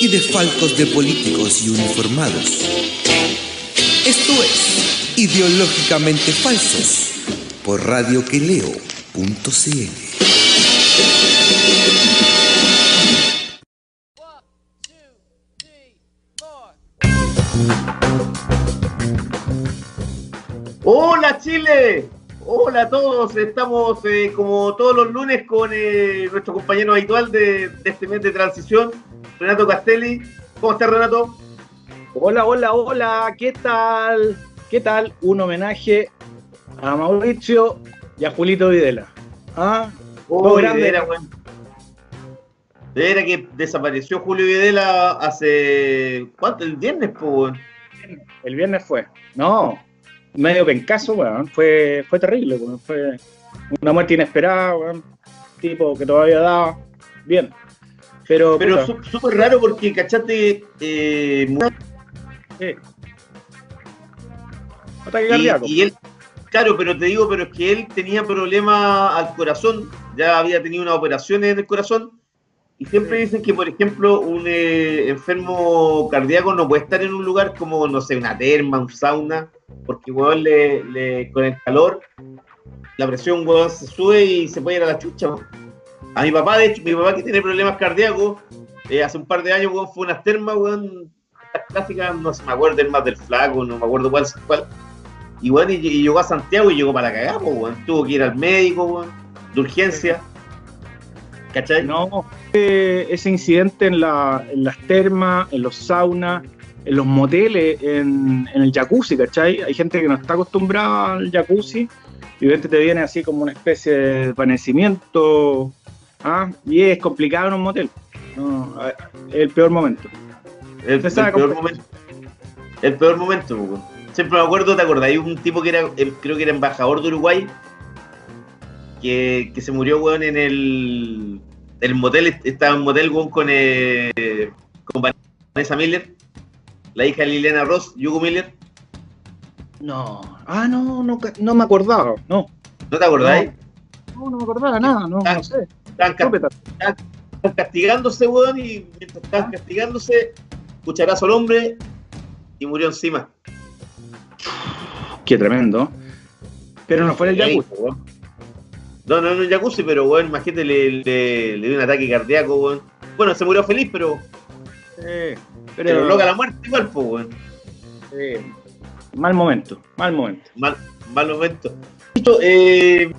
y desfalcos de políticos y uniformados. Esto es Ideológicamente Falsos por radioqueleo.cl. Hola Chile, hola a todos, estamos eh, como todos los lunes con eh, nuestro compañero habitual de, de este mes de transición, Renato Castelli. ¿Cómo estás Renato? Hola, hola, hola, ¿qué tal? ¿Qué tal? Un homenaje a Mauricio y a Julito Videla. ¿Ah? Oh, grande. veras, weón. De veras que desapareció Julio Videla hace. ¿Cuánto? El viernes, pues. El viernes fue. No, medio pencaso, weón. Fue, fue terrible, weón. Fue una muerte inesperada, weón. Tipo que todavía daba. Bien. Pero, Pero súper raro porque, ¿cachate? Eh, sí. Ataque y, cardíaco. y él, claro, pero te digo, pero es que él tenía problemas al corazón, ya había tenido unas operaciones en el corazón, y siempre Sí. dicen que, por ejemplo, un eh, enfermo cardíaco no puede estar en un lugar como, no sé, una terma, un sauna, porque, weón, le, le- con el calor, la presión, weón, se sube y se puede ir a la chucha, weón. A mi papá, de hecho, mi papá que tiene problemas cardíacos, eh, hace un par de años, weón, fue unas termas, weón, estas clásicas, no se me acuerdo el más del flaco, no me acuerdo cuál, cuál y bueno, y, y llegó a Santiago y llegó para cagar, pues, weón. Tuvo que ir al médico, weón, de urgencia. ¿Cachai? No, ese incidente en, la, en las termas, en los saunas, en los moteles, en, el jacuzzi, ¿cachai? Hay gente que no está acostumbrada al jacuzzi y de te viene así como una especie de desvanecimiento. ¿Ah? Y es complicado en un motel. No, es el peor momento. el, el peor momento. El peor momento, pues, weón. Siempre me acuerdo, ¿te acordás? Hay un tipo que era, creo que era embajador de Uruguay, que, que se murió, weón, en el, el motel, estaba en motel, weón, con, eh, con Vanessa Miller, la hija de Liliana Ross, Hugo Miller. No, ah, no, no, no me acordaba. No, ¿No te acordáis? no, no me acordaba nada, no, Ah. no sé. Ca- Cópeta. estaban castigándose, weón, y mientras estaban castigándose, cucharazo al hombre y murió encima. Qué tremendo. Pero no fue en el jacuzzi. weón. No, no en un jacuzzi, pero weón, imagínate, le, le, le dio un ataque cardíaco, weón. Bueno, se murió feliz, pero, Sí, pero loca la muerte igual, pues, weón. Sí. Mal momento, mal momento. Mal, mal momento. Listo, eh,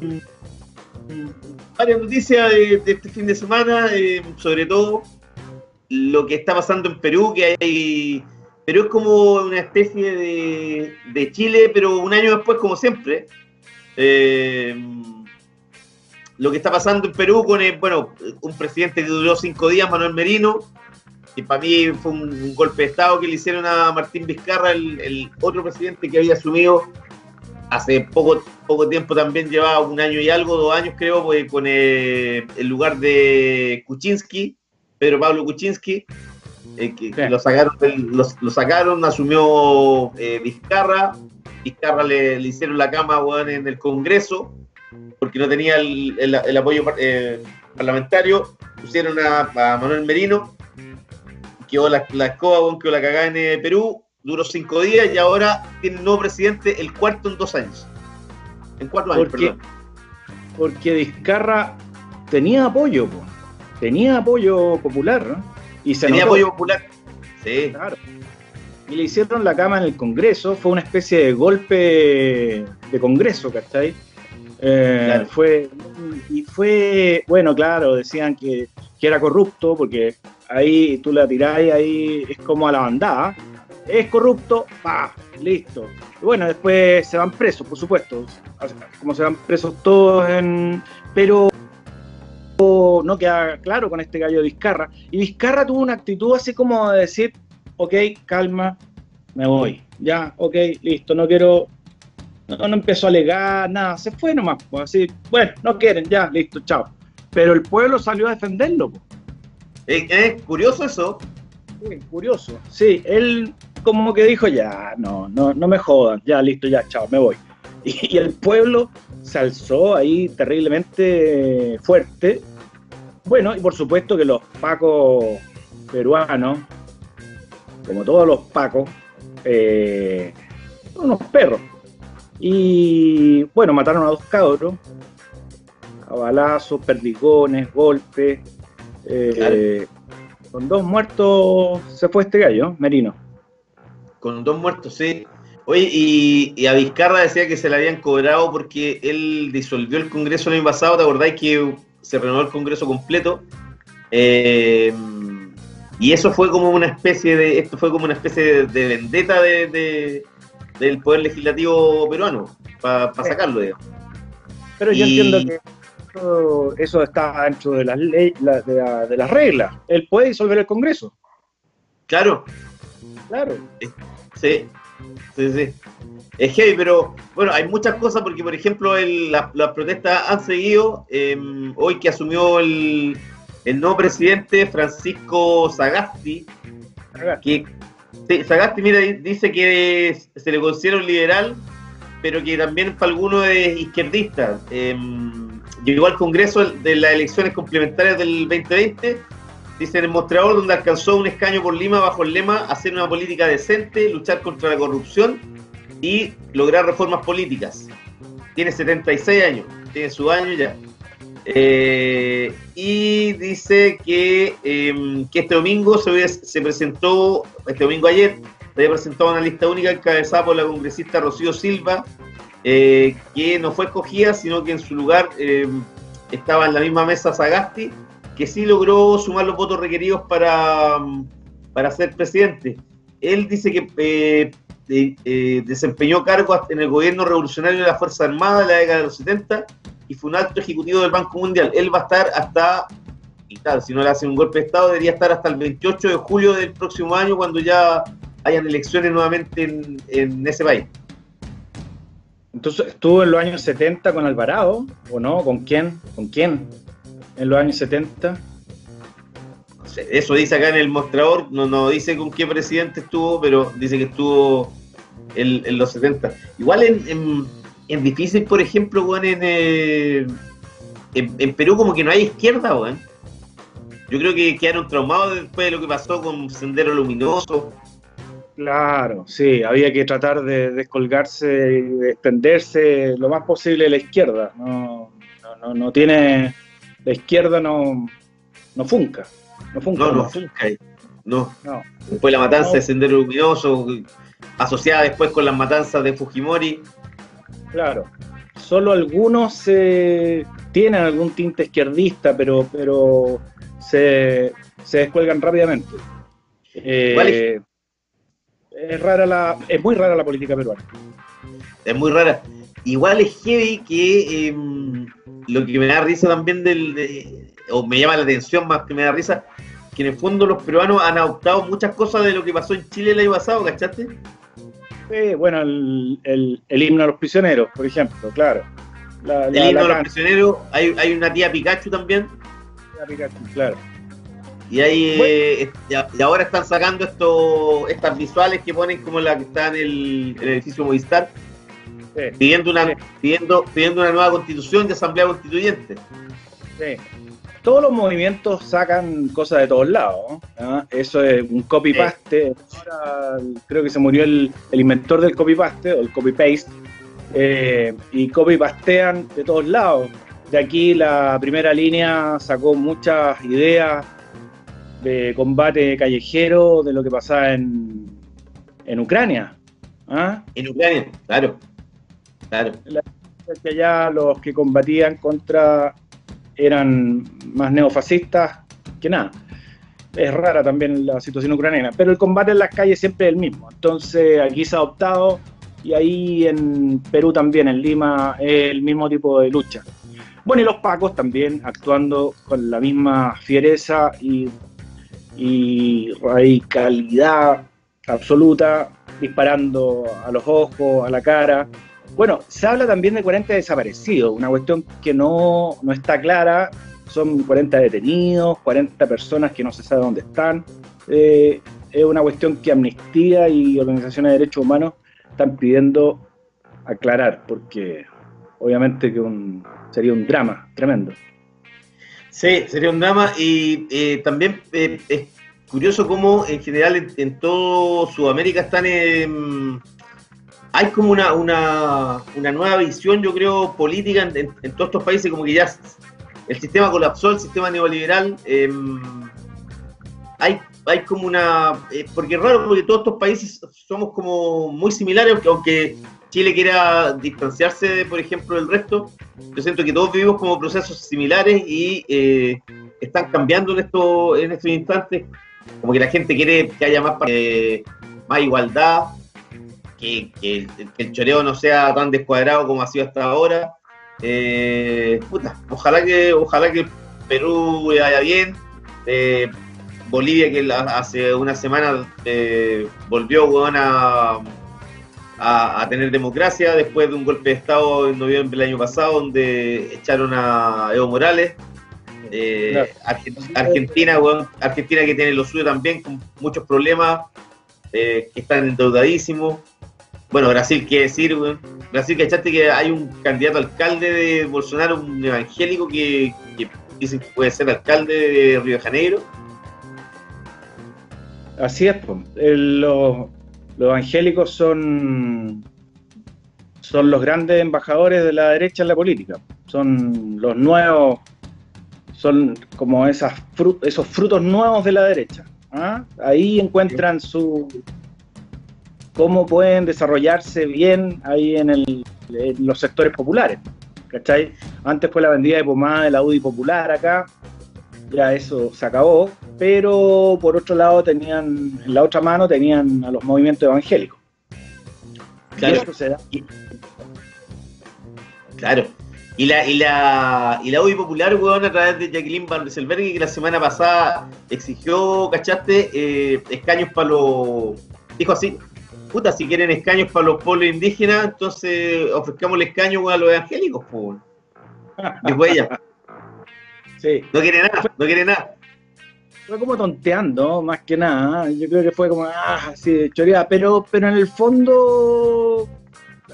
varias noticias de, este fin de semana, eh, sobre todo lo que está pasando en Perú, que hay... Perú es como una especie de, de Chile, pero un año después, como siempre. Eh, lo que está pasando en Perú con, el, bueno, un presidente que duró cinco días, Manuel Merino, que para mí fue un, un golpe de Estado que le hicieron a Martín Vizcarra, el, el otro presidente que había asumido hace poco, poco tiempo también, llevaba un año y algo, dos años creo, pues, con eh, el lugar de Kuczynski, Pedro Pablo Kuczynski, eh, que, lo, sacaron, del- lo, lo sacaron, asumió eh, Vizcarra, Vizcarra le, le hicieron la cama weón, en el Congreso, porque no tenía el, el- el apoyo par- parlamentario, pusieron a, a Manuel Merino, quedó la, la escoba, quedó la cagada en Perú, duró cinco días y ahora tiene un nuevo presidente, el cuarto en dos años. En cuatro años, ¿Por qué? perdón. Porque Vizcarra tenía apoyo, po. tenía apoyo popular, ¿no? Y se Tenía notó, apoyo popular. Sí, Claro. Y le hicieron la cama en el Congreso, fue una especie de golpe de Congreso, ¿cachai? Eh, Claro. fue, y fue, bueno, claro, decían que, que era corrupto, porque ahí tú la tiráis, ahí es como a la bandada, es corrupto, pa, listo. Y bueno, después se van presos, por supuesto, como se van presos todos en... Pero no queda claro con este gallo de Vizcarra. Y Vizcarra tuvo una actitud así como de decir, ok, calma, me voy. Ya, ok, listo, no quiero. No, no empezó a alegar, nada, se fue nomás. Pues, así, bueno, no quieren, ya, listo, chao. Pero el pueblo salió a defenderlo. pues. Es, es curioso eso. Sí, curioso. Sí, él como que dijo, ya, no, no, no me jodan, ya, listo, ya, chao, me voy. Y, y el pueblo se alzó ahí terriblemente fuerte. Bueno, y por supuesto que los pacos peruanos, como todos los pacos, eh, son unos perros. Y bueno, mataron a dos cabros, a balazos, perdigones, golpes. eh, Con dos muertos se fue este gallo, Merino. Con dos muertos, sí. Oye, y, y a Vizcarra decía que se le habían cobrado porque él disolvió el Congreso el año pasado. ¿Te acordáis que se renovó el Congreso completo? Eh, y eso fue como una especie de. Esto fue como una especie de, de vendetta de, de- del Poder Legislativo peruano, para sacarlo, digamos. Pero yo Y- entiendo que eso, eso está dentro de las leyes, la- de, la- de las reglas. Él puede disolver el Congreso. Claro, Claro. Sí, sí, sí. Es heavy, pero bueno, hay muchas cosas porque, por ejemplo, el- la- las protestas han seguido. eh, hoy que asumió el, el nuevo presidente, Francisco Sagasti, que sí, Sagasti, mira, di- dice que se le considera un liberal, pero que también para algunos es izquierdista. Eh, llegó al Congreso de las elecciones complementarias del 2020 Dice en el mostrador donde alcanzó un escaño por Lima bajo el lema hacer una política decente, luchar contra la corrupción y lograr reformas políticas. Tiene 76 años, tiene su año ya. Eh, y dice que, eh, que este domingo se, presentó, este domingo ayer, se había presentado una lista única encabezada por la congresista Rocío Silva, eh, que no fue escogida, sino que en su lugar eh, estaba en la misma mesa Sagasti, que sí logró sumar los votos requeridos para, para ser presidente. Él dice que eh, eh, desempeñó cargos en el gobierno revolucionario de la Fuerza Armada en la década de los 70 y fue un alto ejecutivo del Banco Mundial. Él va a estar hasta, y tal, si no le hacen un golpe de Estado, debería estar hasta el 28 de julio del próximo año cuando ya hayan elecciones nuevamente en, en ese país. Entonces, ¿estuvo en los años 70 con Alvarado o no? ¿Con quién? ¿Con quién? En los años 70. No sé, eso dice acá en el mostrador, no, no dice con qué presidente estuvo, pero dice que estuvo en, en los 70. Igual en, en, en difícil, por ejemplo, en, eh, en, en Perú como que no hay izquierda, weón. Yo creo que quedaron traumados después de lo que pasó con Sendero Luminoso. Claro, sí, había que tratar de descolgarse y desprenderse lo más posible de la izquierda. No, no, no, no tiene. La izquierda no, no funca. No funca. No, no, funca. No. No. Después la matanza No. de Sendero Luminoso, asociada después con las matanzas de Fujimori. Claro. Solo algunos eh, tienen algún tinte izquierdista, pero, pero se, se descuelgan rápidamente. Eh, ¿Cuál es? es rara la, es muy rara la política peruana. es muy rara. Igual es heavy que eh, lo que me da risa también del, de- o me llama la atención más que me da risa, que en el fondo los peruanos han adoptado muchas cosas de lo que pasó en Chile el año pasado, ¿cachaste? Sí, bueno, el, el- el himno a los prisioneros, por ejemplo, claro. La, El himno de los prisioneros, hay, hay una tía Pikachu también, la Pikachu, claro. y hay, eh, y y ahora están sacando esto, estas visuales que ponen como la que está en el, en el edificio Movistar, Sí, pidiendo una, Sí. pidiendo, pidiendo una nueva constitución de asamblea constituyente. sí. Todos los movimientos sacan cosas de todos lados. ¿no? ¿Ah? Eso es un copy-paste. Ahora creo que se murió el, el inventor del copy-paste o el copy-paste. eh, y copy-pastean de todos lados. De aquí la primera línea sacó muchas ideas de combate callejero de lo que pasaba en, en Ucrania. ¿Ah? En Ucrania, claro, claro. que allá los que combatían contra eran más neofascistas que nada. Es rara también la situación ucraniana, pero el combate en las calles siempre es el mismo. Entonces aquí se ha adoptado y ahí en Perú también, en Lima, es el mismo tipo de lucha. Bueno, y los pacos también actuando con la misma fiereza y, y radicalidad absoluta, disparando a los ojos, a la cara. Bueno, se habla también de 40 desaparecidos, una cuestión que no, no está clara. Son 40 detenidos, 40 personas que no se sabe dónde están. Eh, es una cuestión que Amnistía y organizaciones de derechos humanos están pidiendo aclarar, porque obviamente que un, sería un drama tremendo. Sí, sería un drama y eh, también eh, es curioso cómo en general en, en todo Sudamérica están hay como una, una, una, nueva visión, yo creo, política en, todos estos países, como que ya el sistema colapsó, el sistema neoliberal. Eh, hay, hay como una. Eh, porque es raro, porque todos estos países somos como muy similares, aunque, aunque Chile quiera distanciarse, por ejemplo, del resto. Yo siento que todos vivimos como procesos similares y eh, están cambiando en, esto, en estos instantes. Como que la gente quiere que haya más, eh, más igualdad, que, que, que, el choreo no sea tan descuadrado como ha sido hasta ahora. Eh, puta, ojalá que ojalá que Perú vaya bien. Eh, Bolivia, que hace una semana eh, volvió bueno, a, a, a, tener democracia después de un golpe de Estado en noviembre del año pasado, donde echaron a Evo Morales. Argentina, bueno, Argentina que tiene lo suyo también, con muchos problemas, que están endeudadísimos. Bueno, Brasil, ¿qué decir? Brasil, ¿cachaste que hay un candidato alcalde de Bolsonaro, un evangélico que, que dicen que puede ser alcalde de Río de Janeiro? Así es, pues. los, los evangélicos son, son los grandes embajadores de la derecha en la política. Son los nuevos, son como esas frut, esos frutos nuevos de la derecha. ¿ah? Ahí encuentran su, cómo pueden desarrollarse bien ahí en, el, en, los sectores populares. ¿Cachai? Antes fue la vendida de pomada de la UDI popular acá, ya eso se acabó, pero por otro lado tenían, en la otra mano tenían a los movimientos evangélicos. Claro. Y eso se da. Claro. Y la, y la, y la UDI popular, weón, a través de Jacqueline Van Rieselberg, que la semana pasada exigió, ¿cachaste? Eh, escaños para los. Dijo así, puta, si quieren escaños para los pueblos indígenas, entonces ofrezcamos el escaño a los evangélicos, pues. Dijo ella. Sí. No quiere nada, no quiere nada. Fue como tonteando, más que nada. Yo creo que fue como, ah, así, choreada. Pero, pero en el fondo,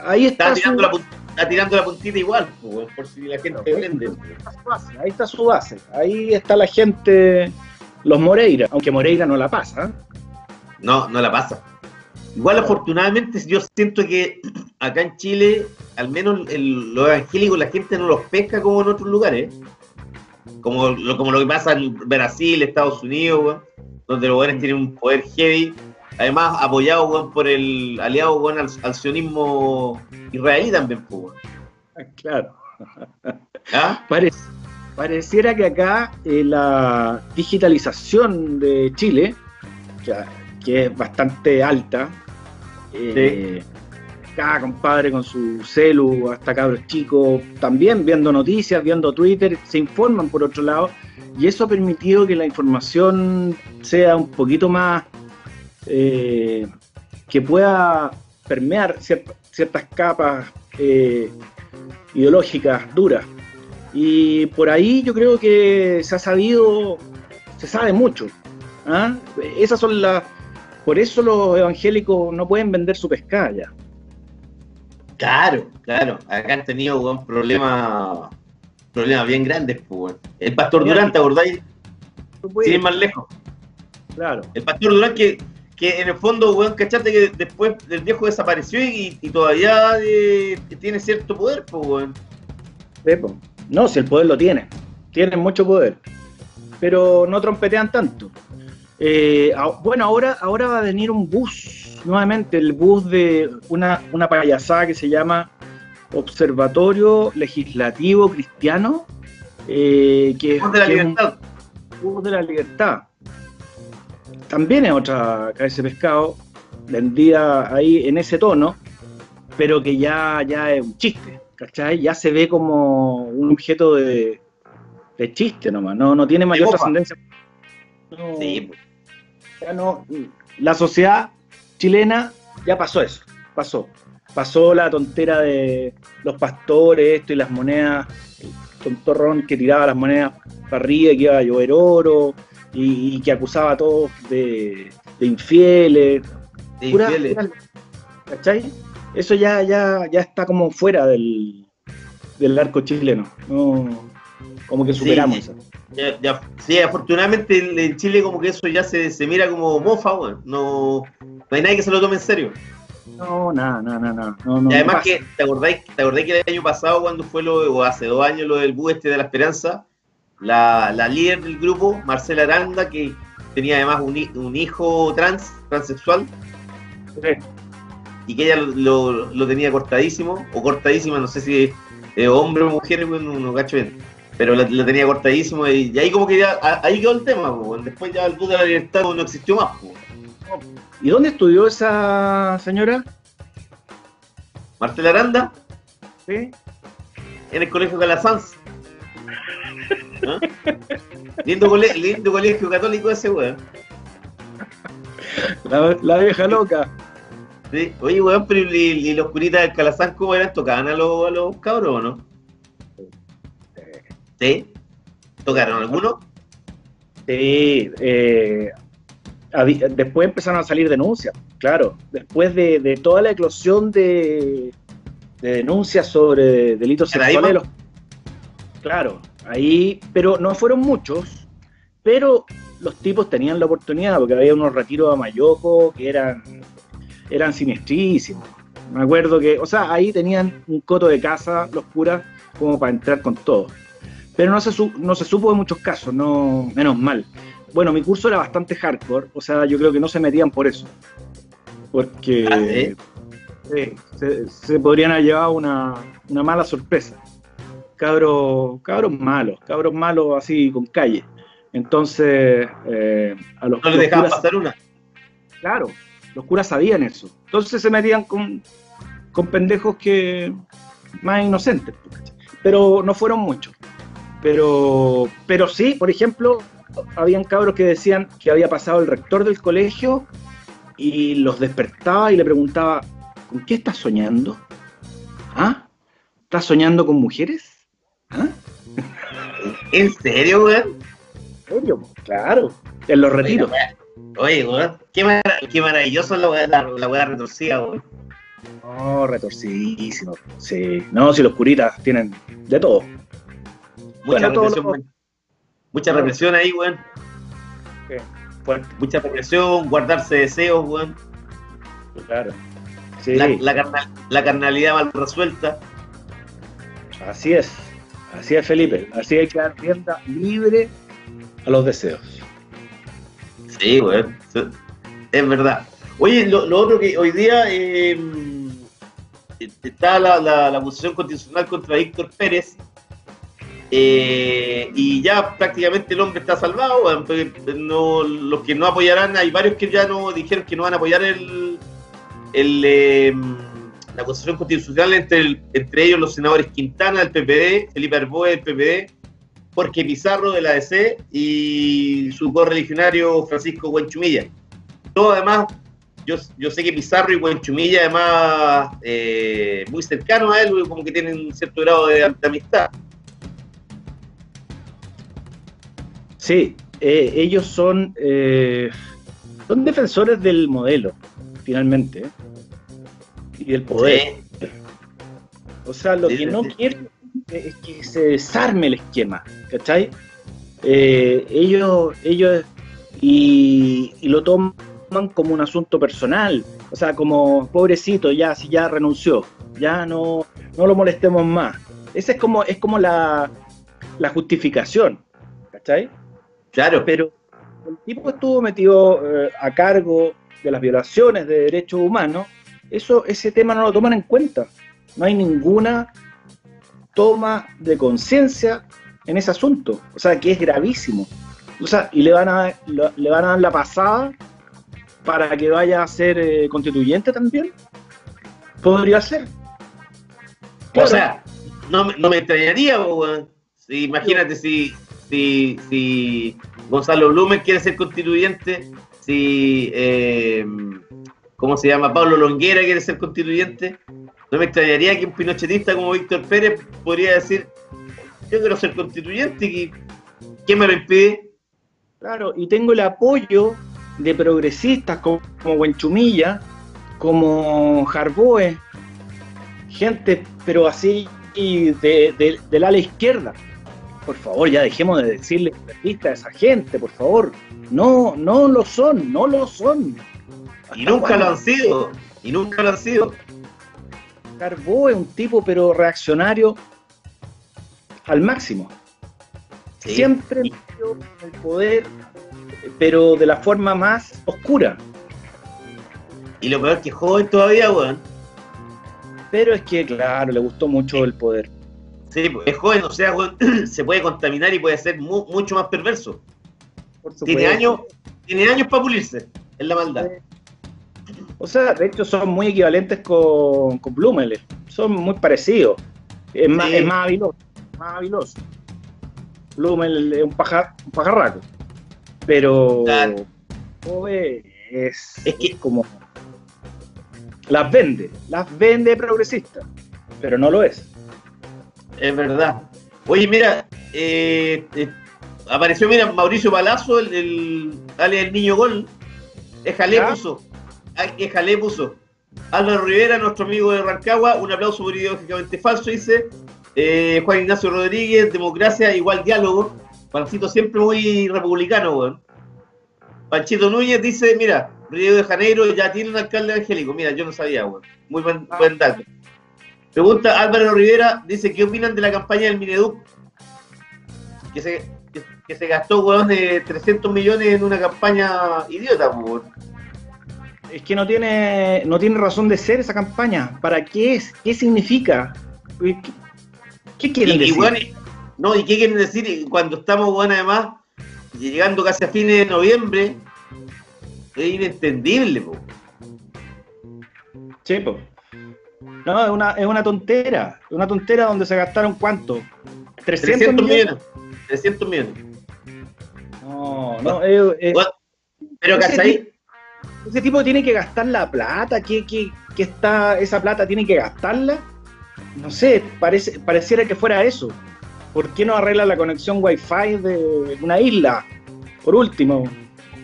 ahí está. Está tirando, su... la, está tirando la puntita igual, pues, por si la gente no, vende. Ahí está su base. Ahí está la gente, los Moreira. Aunque Moreira no la pasa. No, no la pasa. Igual, afortunadamente, yo siento que acá en Chile, al menos el, los evangélicos, la gente no los pesca como en otros lugares. Como lo, como lo que pasa en Brasil, Estados Unidos, weón, donde los buenos tienen un poder heavy. Además, apoyado weón, por el aliado weón, al, al sionismo israelí también. Weón. Claro. ¿Ah? Parece, pareciera que acá eh, la digitalización de Chile, que es bastante alta, eh. Acá, compadre, con su celu, hasta cabros chicos, también viendo noticias, viendo Twitter, se informan por otro lado, y eso ha permitido que la información sea un poquito más, eh, que pueda permear ciert ciertas capas eh, ideológicas duras. Y por ahí yo creo que se ha sabido, se sabe mucho. ¿ah? Esas son las por eso los evangélicos no pueden vender su pescada ya. Claro, claro. Acá han tenido un problema, problemas bien grandes. Pues, el pastor Durán, ¿te acordáis? Sin ir más lejos. Claro. El pastor Durán que, que en el fondo, weón, cachate que después del viejo desapareció y, y todavía eh, tiene cierto poder, pues, weón. No, si el poder lo tiene. Tienen mucho poder. Pero no trompetean tanto. Eh, bueno, ahora, ahora va a venir un bus, nuevamente, el bus de una, una payasada que se llama Observatorio Legislativo Cristiano, eh, que, bus de la que libertad. Es un bus de la libertad. También es otra cabeza de pescado, vendida ahí en ese tono, pero que ya, ya es un chiste, ¿cachai? Ya se ve como un objeto de, de chiste nomás, no, no tiene mayor trascendencia. No, Sí, ya no, la sociedad chilena, ya pasó eso, pasó. Pasó la tontera de los pastores, esto y las monedas, el tontorrón que tiraba las monedas para arriba y que iba a llover oro, y, y que acusaba a todos de, de infieles. De Pura- infieles. pura- ¿Cachai? Eso ya, ya, ya está como fuera del, del arco chileno. No, como que superamos Sí. Ya, ya- sí, afortunadamente en, Chile como que eso ya se, se mira como mofa, weón. No, no hay nadie que se lo tome en serio. No, nada, nada, nada. nada. No, no, y además no que, ¿te acordáis, ¿te acordáis que el año pasado cuando fue lo, o hace dos años lo del bus este de la esperanza? La, la líder del grupo, Marcela Aranda, que tenía además un, un hijo trans, transexual, Sí. y que ella lo, lo- lo tenía cortadísimo, o cortadísima, no sé si es hombre o mujer, no, no cacho bien. Pero lo tenía cortadísimo y, y ahí como que ya, a- ahí quedó el tema, po, weón. después ya el bus de la libertad no existió más. po. ¿Y dónde estudió esa señora? Marcela Aranda, Sí. en el colegio Calasanz. ¿Ah? Lindo, cole- lindo colegio católico ese, weón. La, la vieja loca. Sí. Oye, weón, pero ¿y, y los curitas del Calazán cómo eran? ¿Tocaban a los, a los cabros o no? ¿Sí? ¿Tocaron algunos? Sí. eh, después empezaron a salir denuncias, claro. Después de, de toda la eclosión de, de denuncias sobre delitos ¿Era ahí, sexuales. los- claro, ahí, pero no fueron muchos, pero los tipos tenían la oportunidad, porque había unos retiros a Mayoco que eran, eran siniestrísimos. Me acuerdo que, o sea, ahí tenían un coto de casa los curas como para entrar con todo. Pero no se, su- no se supo de muchos casos, no, menos mal. Bueno, mi curso era bastante hardcore, o sea, yo creo que no se metían por eso. Porque Ah, se, se podrían haber llevado una, una mala sorpresa. Cabros, cabros malos, cabros malos así con calle. Entonces, eh, a los, No les dejaban pasar una. Claro, los curas sabían eso. Entonces se metían con, con pendejos que más inocentes. pues. Pero no fueron muchos. Pero, pero sí, por ejemplo, habían cabros que decían que había pasado el rector del colegio y los despertaba y le preguntaba, ¿con qué estás soñando? ¿Ah? ¿Estás soñando con mujeres? ¿Ah? ¿En serio, weón? ¿En serio? Claro, en los retiros. Oye, weón, qué, mar- qué maravilloso la weá, la, la weá retorcida, weón. No, retorcidísimo. Sí, no, si los curitas tienen de todo. Mucha Bueno, represión. Mucha represión ahí, weón. Fuerte, Mucha represión, guardarse deseos, weón. claro. Sí, La, la, carnal- la carnalidad mal resuelta. así es. Así es, Felipe. Así hay que dar rienda libre a los deseos. Sí, weón. Es verdad. Oye, lo, lo otro que hoy día eh, está la, la, la acusación constitucional contra Víctor Pérez. Eh, y ya prácticamente el hombre está salvado. los que no apoyarán, hay varios que ya no dijeron que no van a apoyar el, el, eh, la acusación constitucional, entre, entre ellos los senadores Quintana del PPD, Felipe Arboe del PPD, Jorge Pizarro de la ADC y su correligionario Francisco Buenchumilla. Todo además, yo, sé que Pizarro y Buenchumilla además eh, muy cercanos a él, como que tienen un cierto grado de amistad. Sí, eh, ellos son, eh, son defensores del modelo, finalmente, y del poder. Sí. O sea, lo Sí, que no sí. quieren es que se desarme el esquema, ¿cachai? Eh, ellos, ellos, y, y lo toman como un asunto personal, o sea, como pobrecito, ya, si ya renunció, ya no, no lo molestemos más. Esa es como, es como la, la justificación, ¿cachai? Claro, Pero el tipo estuvo metido eh, a cargo de las violaciones de derechos humanos, eso, ese tema no lo toman en cuenta. No hay ninguna toma de conciencia en ese asunto. O sea, que es gravísimo. O sea, y le van a, le van a dar la pasada para que vaya a ser eh, constituyente también. Podría ser. o sea, no, me- no me extrañaría, imagínate si, si, si Gonzalo Blumen quiere ser constituyente, si eh, ¿cómo se llama? Pablo Longuera quiere ser constituyente. No me extrañaría que un pinochetista como Víctor Pérez podría decir, yo quiero ser constituyente y ¿qué me lo impide? Claro, y tengo el apoyo de progresistas como, como Huenchumilla, como Jarboe, gente, pero así de, de, del ala izquierda. Por favor, ya dejemos de decirle a esa gente, por favor. No, no lo son, no lo son. Y nunca lo han sido, y nunca lo han sido. Carbó es un tipo, pero reaccionario al máximo. Sí. Siempre metió el poder, pero de la forma más oscura. Y lo peor que es joven todavía, weón. Pero es que, claro, le gustó mucho el poder. Sí, pues, es joven, o sea, se puede contaminar y puede ser mu- mucho más perverso. Tiene años, tiene años para pulirse en la maldad. O sea, de hecho son muy equivalentes con, con Blumel. Son muy parecidos. Es más, Sí. es más habiloso. Más habiloso. Blumel es un, paja, un pajarraco. Pero Claro. Es, Es que- es como. Las vende. Las vende progresista. Pero no lo es. Es verdad. Oye, mira, eh, eh, apareció, mira, Mauricio Palazzo, el, el, dale el niño gol. ¿Ya? puso. Éjale puso. Álvaro Rivera, nuestro amigo de Rancagua, un aplauso por ideológicamente falso, dice. Eh, Juan Ignacio Rodríguez, democracia, igual diálogo. Pancito siempre muy republicano, weón. Panchito Núñez dice, mira, Río de Janeiro ya tiene un alcalde evangélico. Mira, yo no sabía, weón. Muy buen, Ah. buen dato. Pregunta Álvaro Rivera, dice, ¿qué opinan de la campaña del Mineduc? Que se, que, que se gastó, weón, de 300 millones en una campaña idiota, weón. Es que no tiene, no tiene razón de ser esa campaña. ¿Para qué es? ¿Qué significa? ¿Qué, qué quieren Y, decir? no, ¿y qué quieren decir? Cuando estamos, weón, además, llegando casi a fines de noviembre, es inentendible, po. Sí, po. No, es una, es una tontera. Es una tontera donde se gastaron cuánto? 300, 300 millones. millones. 300 millones. No, no, Bueno, Pero, ¿cachai? ese tipo tiene que gastar la plata. ¿Qué, qué, qué está, esa plata tiene que gastarla? No sé, parece, pareciera que fuera eso. ¿Por qué no arregla la conexión wifi de una isla? Por último.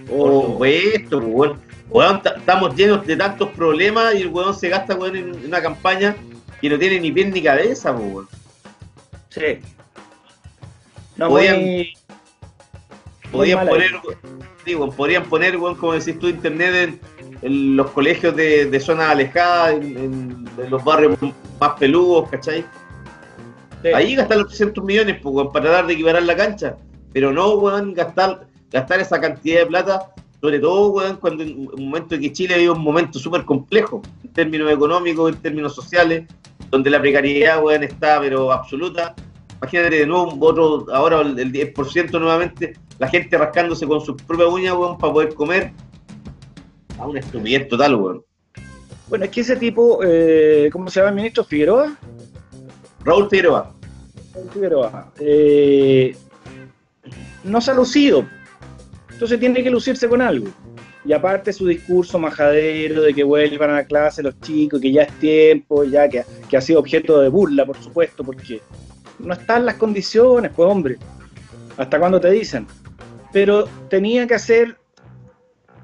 Por supuesto, pues, weón. Weón, ta- estamos llenos de tantos problemas y el weón se gasta weón, en una campaña que no tiene ni pie ni cabeza, weón. sí. No, Podían- muy- Podían poner, digo, podrían poner, weón, como decís tú, internet en, en los colegios de, de zonas alejadas, en, en- en los barrios más peludos, ¿cachai? sí. Ahí gastar los 300 millones, pues, weón, para dar de equiparar la cancha. Pero no, weón, gastar, gastar esa cantidad de plata, sobre todo, weón, cuando en un momento en que Chile vive un momento súper complejo, en términos económicos, en términos sociales, donde la precariedad, weón, está, pero absoluta. Imagínate de nuevo, otro, ahora el el 10% nuevamente, la gente rascándose con sus propias uñas, weón, para poder comer. A una estupidez total, weón. Bueno, es que ese tipo, eh, ¿cómo se llama el ministro? Figueroa. Raúl Figueroa. Figueroa. eh, no se ha lucido. Entonces tiene que lucirse con algo. Y aparte su discurso majadero de que vuelvan a la clase los chicos, que ya es tiempo, ya que, que ha sido objeto de burla, por supuesto, porque no están las condiciones, pues hombre. ¿Hasta cuándo te dicen? Pero tenía que hacer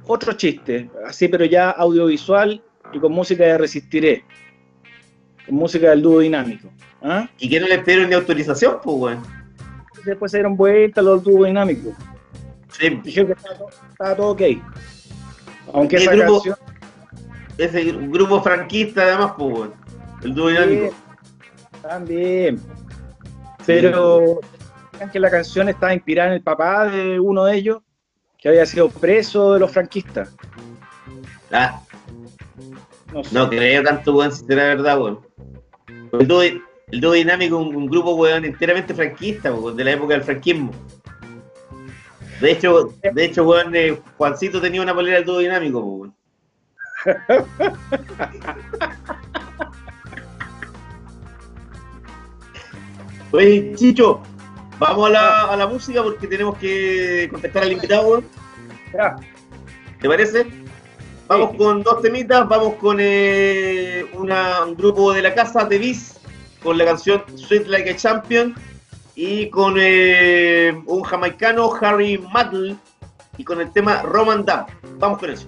otro chiste, así pero ya audiovisual y con música de Resistiré. Con música del dúo dinámico. ¿Ah? Y que no le pidieron ni autorización, pues, weón. Después se dieron vuelta los dúos dinámicos. Sí, Dijeron que estaba todo, estaba todo ok. Aunque ¿Qué esa grupo? canción. ese grupo franquista, además, pues. El dúo dinámico. También. Pero que la canción estaba inspirada en el papá de uno de ellos, que había sido preso de los franquistas. Ah, No sé. no creo tanto, weón, si será verdad, weón. El dúo, el dúo dinámico, un, un grupo, weón, enteramente franquista, weón, de la época del franquismo. De hecho, de hecho, weón, eh, Juancito tenía una polera del tubo dinámico, weón. Oye, Chicho, vamos a la, a la música porque tenemos que contactar al invitado, ¿Te parece? Vamos con dos temitas, vamos con eh, un grupo de la casa, The Beast, con la canción Sweet Like a Champion y con eh, un jamaicano, Harry Maddle, y con el tema Roman Dam. Vamos con eso.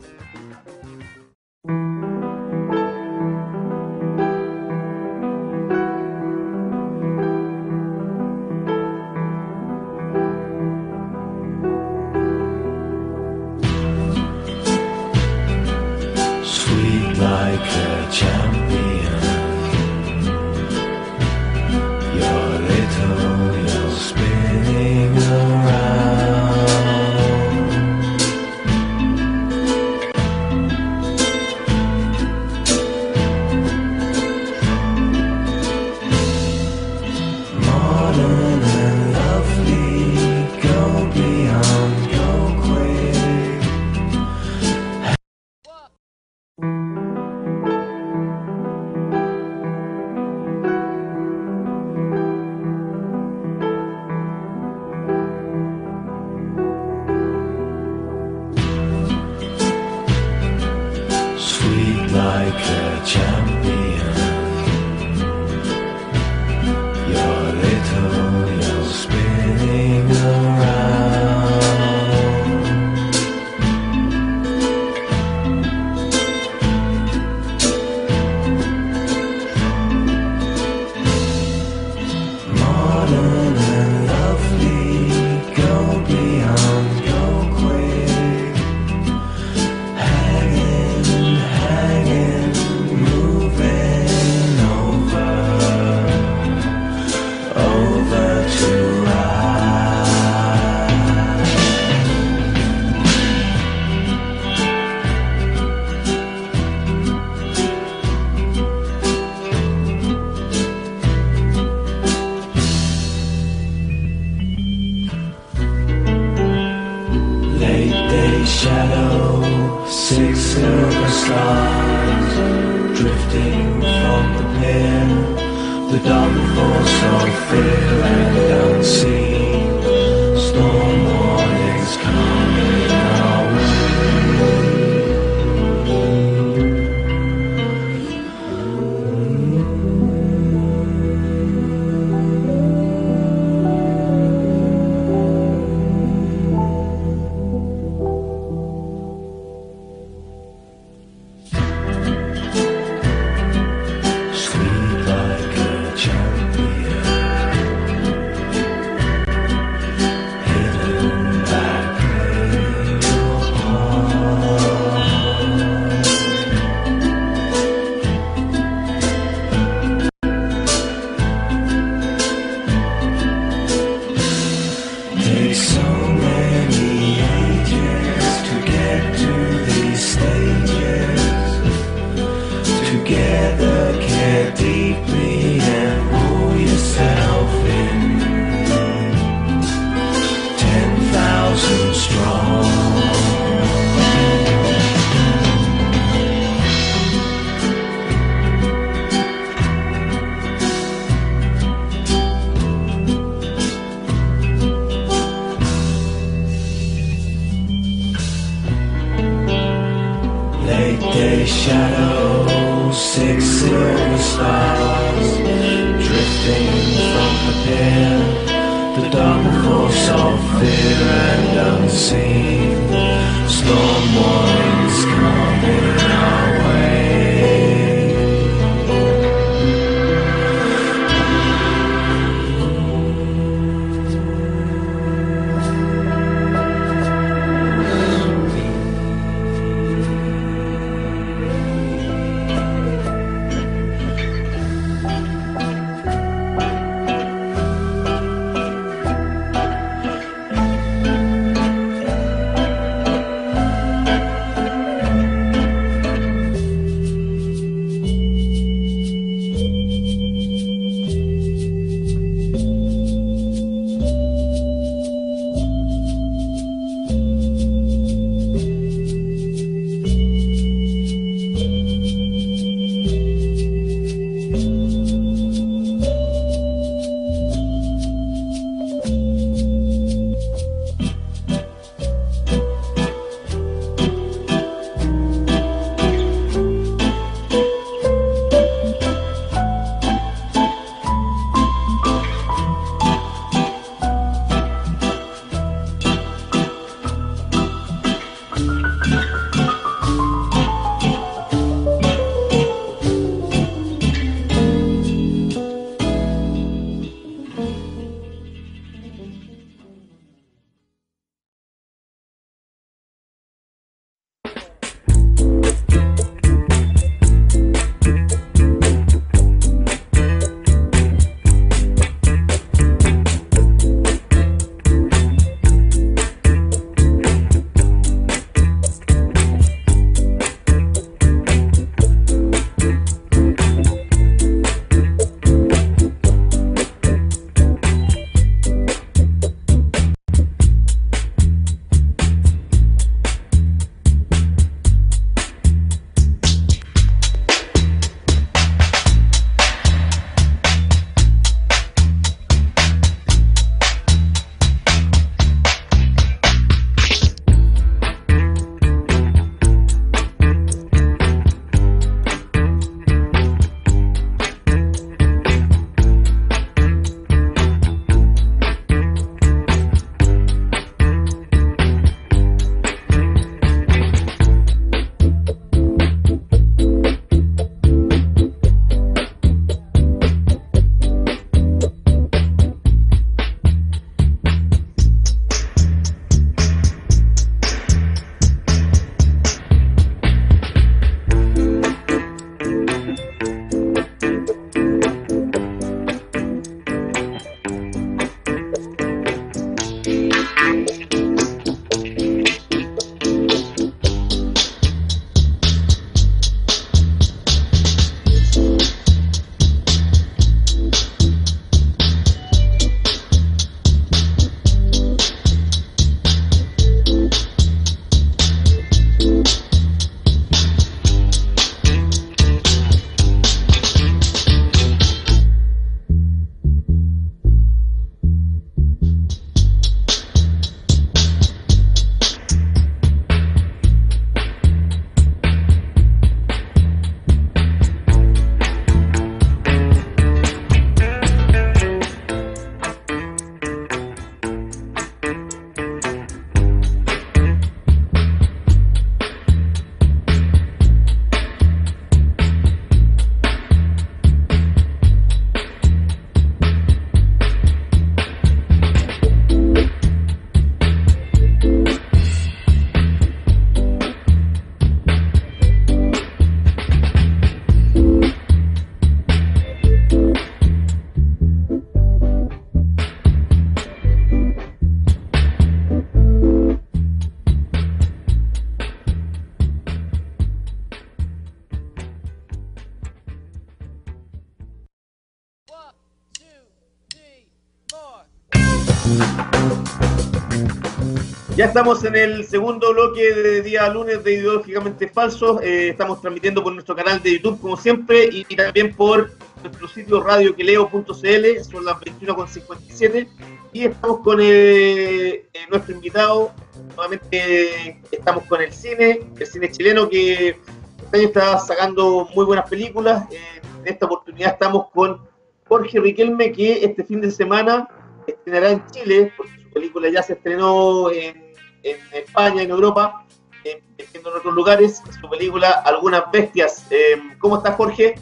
Ya estamos en el segundo bloque de día lunes de Ideológicamente Falsos. Eh, estamos transmitiendo por nuestro canal de YouTube, como siempre, y, también por nuestro sitio radioqueleo.cl. Son las 21.57. Y estamos con eh, eh, nuestro invitado. Nuevamente estamos con el cine, el cine chileno que este año está sacando muy buenas películas. Eh, en esta oportunidad estamos con Jorge Riquelme, que este fin de semana estrenará en Chile, porque su película ya se estrenó en, en España, en Europa, en otros lugares, su película Algunas Bestias. Eh, ¿Cómo estás, Jorge?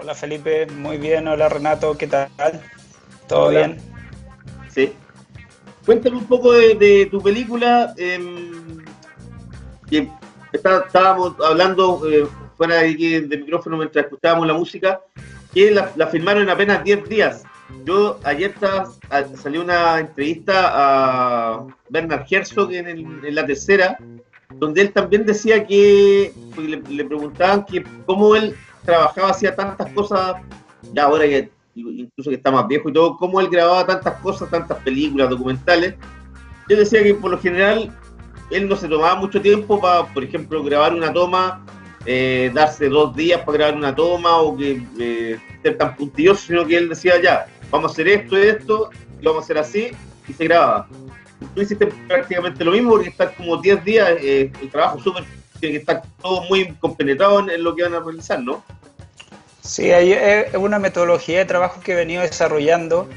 Hola Felipe, muy bien. Hola Renato, ¿qué tal? ¿Todo Hola. bien? Sí. Cuéntame un poco de, de tu película. eh, que está- estábamos hablando eh, fuera de, del micrófono mientras escuchábamos la música, que la, la filmaron en apenas 10 días. Yo ayer salió una entrevista a Bernard Herzog en, el- en la tercera, donde él también decía que le, le preguntaban que cómo él trabajaba, hacía tantas cosas, ya ahora que incluso que está más viejo y todo, cómo él grababa tantas cosas, tantas películas, documentales. Yo decía que por lo general él no se tomaba mucho tiempo para, por ejemplo, grabar una toma, eh, darse dos días para grabar una toma o que eh, ser tan puntilloso, sino que él decía ya, vamos a hacer esto y esto, y vamos a hacer así, y se grababa. Tú hiciste prácticamente lo mismo porque estás como 10 días, eh, el trabajo súper, tiene que estar todo muy compenetrado en, en lo que van a realizar, ¿no? Sí, es una metodología de trabajo que he venido desarrollando,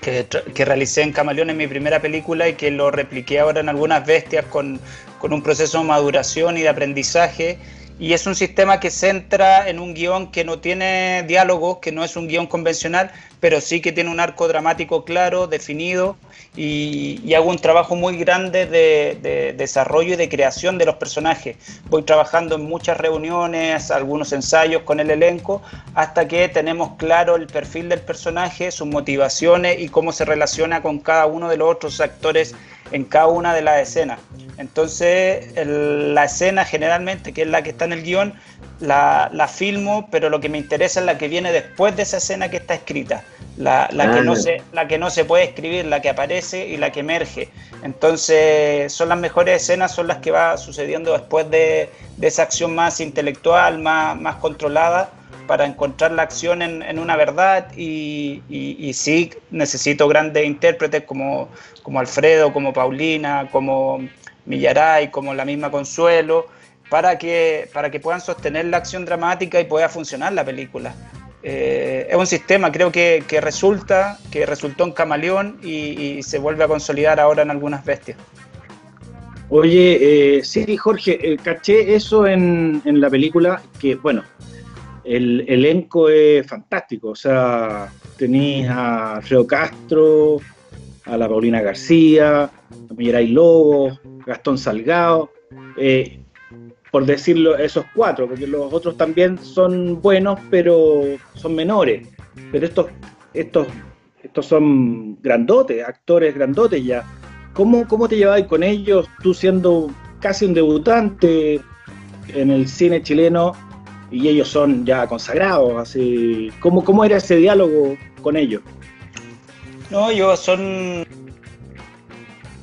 que, que realicé en Camaleón en mi primera película y que lo repliqué ahora en algunas bestias con, con un proceso de maduración y de aprendizaje. Y es un sistema que centra en un guion que no tiene diálogos, que no es un guion convencional, pero sí que tiene un arco dramático claro, definido, y, y hago un trabajo muy grande de, de desarrollo y de creación de los personajes. Voy trabajando en muchas reuniones, algunos ensayos con el elenco, hasta que tenemos claro el perfil del personaje, sus motivaciones y cómo se relaciona con cada uno de los otros actores en cada una de las escenas. Entonces, la escena generalmente, que es la que está en el guion, la, la filmo, pero lo que me interesa es la que viene después de esa escena que está escrita, la, la que Ah. no se, la que no se puede escribir, la que aparece y la que emerge. Entonces, son las mejores escenas, son las que va sucediendo después de, de esa acción más intelectual, más, más controlada, para encontrar la acción en, en una verdad y, y- y sí necesito grandes intérpretes como, como Alfredo, como Paulina, como Millaray, como la misma Consuelo, para que, para que puedan sostener la acción dramática y pueda funcionar la película. Eh, es un sistema, creo que, que resulta, que resultó en Camaleón y, se vuelve a consolidar ahora en algunas bestias. Oye, eh, sí, Jorge, eh, caché eso en, en la película, que bueno, el elenco es fantástico, o sea, tenéis a Alfredo Castro, a la Paulina García, a Mirai Lobos, Gastón Salgado, por decirlo, esos cuatro, porque los otros también son buenos, pero son menores. Pero estos, estos, estos son grandotes, actores grandotes ya. ¿Cómo, cómo te llevabas con ellos, tú siendo casi un debutante en el cine chileno y ellos son ya consagrados? Así, ¿cómo, ¿Cómo era ese diálogo con ellos? No, yo son